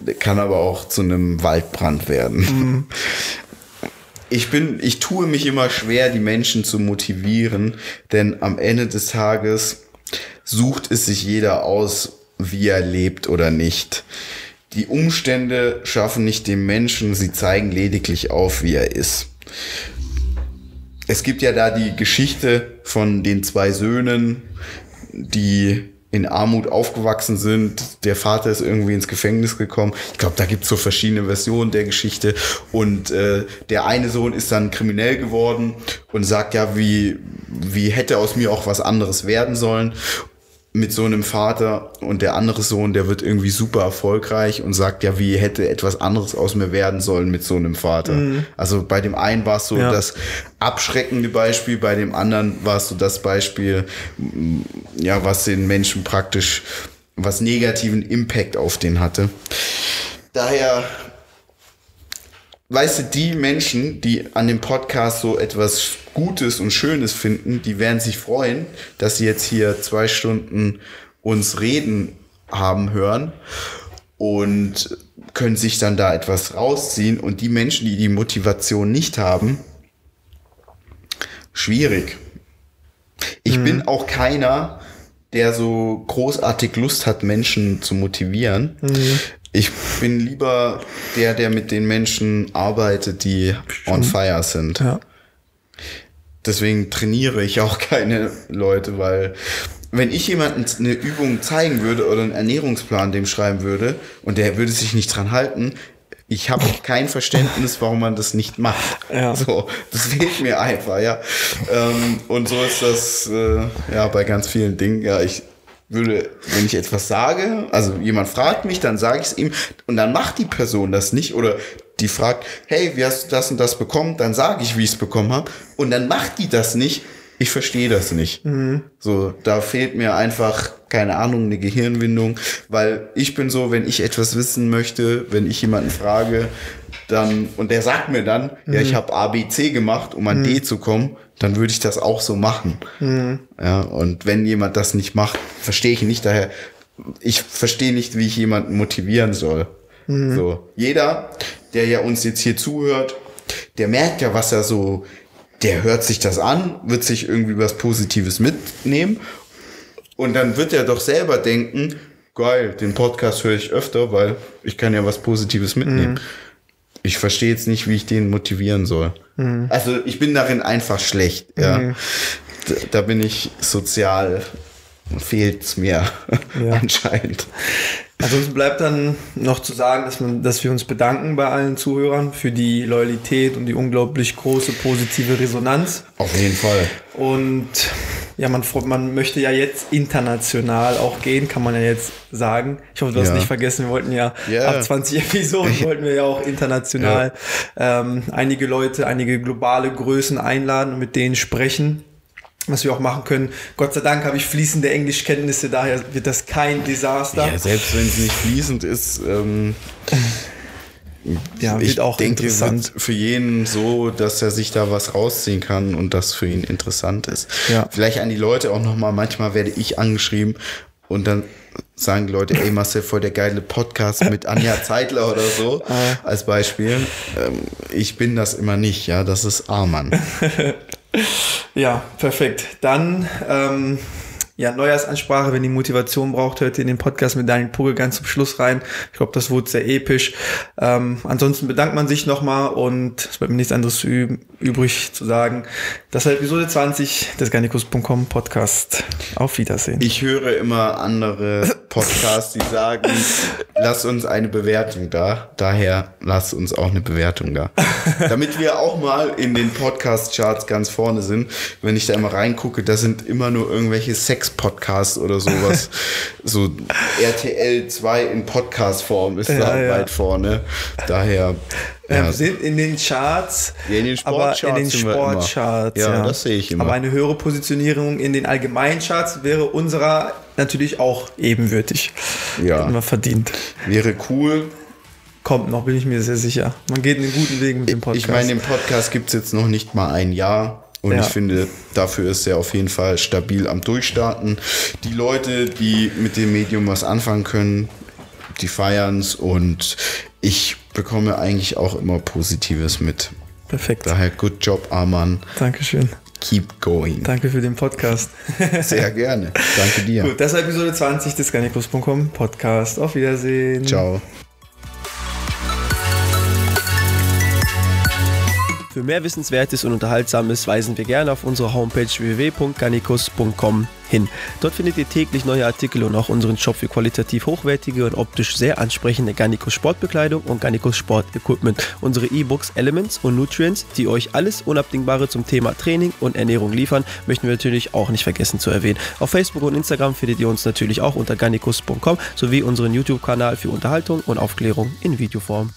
Der kann aber auch zu einem Waldbrand werden. Mhm. Ich bin, ich tue mich immer schwer, die Menschen zu motivieren, denn am Ende des Tages sucht es sich jeder aus, wie er lebt oder nicht. Die Umstände schaffen nicht den Menschen, sie zeigen lediglich auf, wie er ist es gibt ja da die Geschichte von den zwei Söhnen, die in Armut aufgewachsen sind. Der Vater ist irgendwie ins Gefängnis gekommen. Ich glaube, da gibt es so verschiedene Versionen der Geschichte. Und äh, der eine Sohn ist dann kriminell geworden und sagt ja, wie, wie hätte aus mir auch was anderes werden sollen mit so einem Vater und der andere Sohn, der wird irgendwie super erfolgreich und sagt ja, wie hätte etwas anderes aus mir werden sollen mit so einem Vater. Mhm. Also bei dem einen war es so ja. das abschreckende Beispiel, bei dem anderen war es so das Beispiel, ja, was den Menschen praktisch, was negativen Impact auf den hatte. Daher weißt du, die Menschen, die an dem Podcast so etwas Gutes und Schönes finden, die werden sich freuen, dass sie jetzt hier zwei Stunden uns reden haben hören und können sich dann da etwas rausziehen. Und die Menschen, die die Motivation nicht haben, schwierig. Ich mhm. bin auch keiner, der so großartig Lust hat, Menschen zu motivieren. Mhm. Ich bin lieber der, der mit den Menschen arbeitet, die on fire sind. Ja. Deswegen trainiere ich auch keine Leute, weil wenn ich jemandem eine Übung zeigen würde oder einen Ernährungsplan dem schreiben würde und der würde sich nicht dran halten, ich habe kein Verständnis, warum man das nicht macht. Ja. So, das fehlt mir einfach, ja. Ähm, und so ist das äh, ja bei ganz vielen Dingen. Ja, ich würde, wenn ich etwas sage, also jemand fragt mich, dann sage ich es ihm und dann macht die Person das nicht oder die fragt, hey, wie hast du das und das bekommen? Dann sage ich, wie ich es bekommen habe und dann macht die das nicht. Ich verstehe das nicht. Mhm. So, da fehlt mir einfach keine Ahnung, eine Gehirnwindung, weil ich bin so, wenn ich etwas wissen möchte, wenn ich jemanden frage, dann, und der sagt mir dann, ja, ich habe A, B, C gemacht, um an D zu kommen, dann würde ich das auch so machen. Ja, und wenn jemand das nicht macht, verstehe ich nicht daher, ich verstehe nicht, wie ich jemanden motivieren soll. So, jeder, der ja uns jetzt hier zuhört, der merkt ja, was er so, der hört sich das an, wird sich irgendwie was Positives mitnehmen und dann wird er doch selber denken, geil, den Podcast höre ich öfter, weil ich kann ja was Positives mitnehmen. Ich verstehe jetzt nicht, wie ich den motivieren soll. Also ich bin darin einfach schlecht. Ja. Da, da bin ich sozial, fehlt's mir Ja. anscheinend. Ansonsten bleibt dann noch zu sagen, dass, man, dass wir uns bedanken bei allen Zuhörern für die Loyalität und die unglaublich große positive Resonanz. Auf jeden Fall. Und ja, man, man möchte ja jetzt international auch gehen, kann man ja jetzt sagen. Ich hoffe, du hast Ja. nicht vergessen, wir wollten ja Ja. ab 20 Episoden wollten wir ja auch international ähm, einige Leute, einige globale Größen einladen und mit denen sprechen. Was wir auch machen können. Gott sei Dank habe ich fließende Englischkenntnisse, daher wird das kein Desaster. Ja, selbst wenn es nicht fließend ist, ähm, Ja, wird ich auch denke, interessant. für jeden so, dass er sich da was rausziehen kann und das für ihn interessant ist. Ja. Vielleicht an die Leute auch nochmal, manchmal werde ich angeschrieben und dann sagen die Leute, ey Marcel, voll der geile Podcast mit Anja Zeitler oder so, Ah. als Beispiel. Ähm, ich bin das immer nicht, ja, das ist Arman. Ja, perfekt. Dann, ähm, ja, Neujahrsansprache, wenn ihr Motivation braucht, hört ihr in den Podcast mit Daniel Pugge ganz zum Schluss rein. Ich glaube, das wurde sehr episch. Ähm, ansonsten bedankt man sich nochmal und es bleibt mir nichts anderes üb übrig zu sagen. Das war Episode 20 des Garnicus.com Podcast. Auf Wiedersehen. Ich höre immer andere Podcasts, die sagen, lass uns eine Bewertung da. Daher lass uns auch eine Bewertung da. Damit wir auch mal in den Podcast-Charts ganz vorne sind. Wenn ich da immer reingucke, da sind immer nur irgendwelche Sex-Podcasts oder sowas. so RTL 2 in Podcast-Form ist da Ja, ja. weit vorne. Daher. Ja, Ja, wir sind in den Charts, Ja, in den aber in Sportcharts den. Sportcharts. Ja, das sehe ich immer. Aber eine höhere Positionierung in den Allgemeincharts wäre unserer natürlich auch ebenwürdig. Ja. Hätten wir verdient. wäre cool. Kommt noch, bin ich mir sehr sicher. Man geht einen guten Weg mit dem Podcast. Ich meine, den Podcast gibt's jetzt noch nicht mal ein Jahr. Und Ja. ich finde, dafür ist er auf jeden Fall stabil am Durchstarten. Die Leute, die mit dem Medium was anfangen können, die feiern's und ich bekomme eigentlich auch immer Positives mit. Perfekt. Daher good job, Arman. Dankeschön. Keep going. Danke für den Podcast. Sehr gerne. Danke dir. Gut, das war Episode 20 des Garnicus.com Podcast. Auf Wiedersehen. Ciao. Für mehr Wissenswertes und Unterhaltsames weisen wir gerne auf unsere Homepage www.garnicus.com hin. Dort findet ihr täglich neue Artikel und auch unseren Shop für qualitativ hochwertige und optisch sehr ansprechende Garnicus Sportbekleidung und Garnicus Sportequipment. Unsere E-Books Elements und Nutrients, die euch alles Unabdingbare zum Thema Training und Ernährung liefern, möchten wir natürlich auch nicht vergessen zu erwähnen. Auf Facebook und Instagram findet ihr uns natürlich auch unter garnicus.com sowie unseren YouTube-Kanal für Unterhaltung und Aufklärung in Videoform.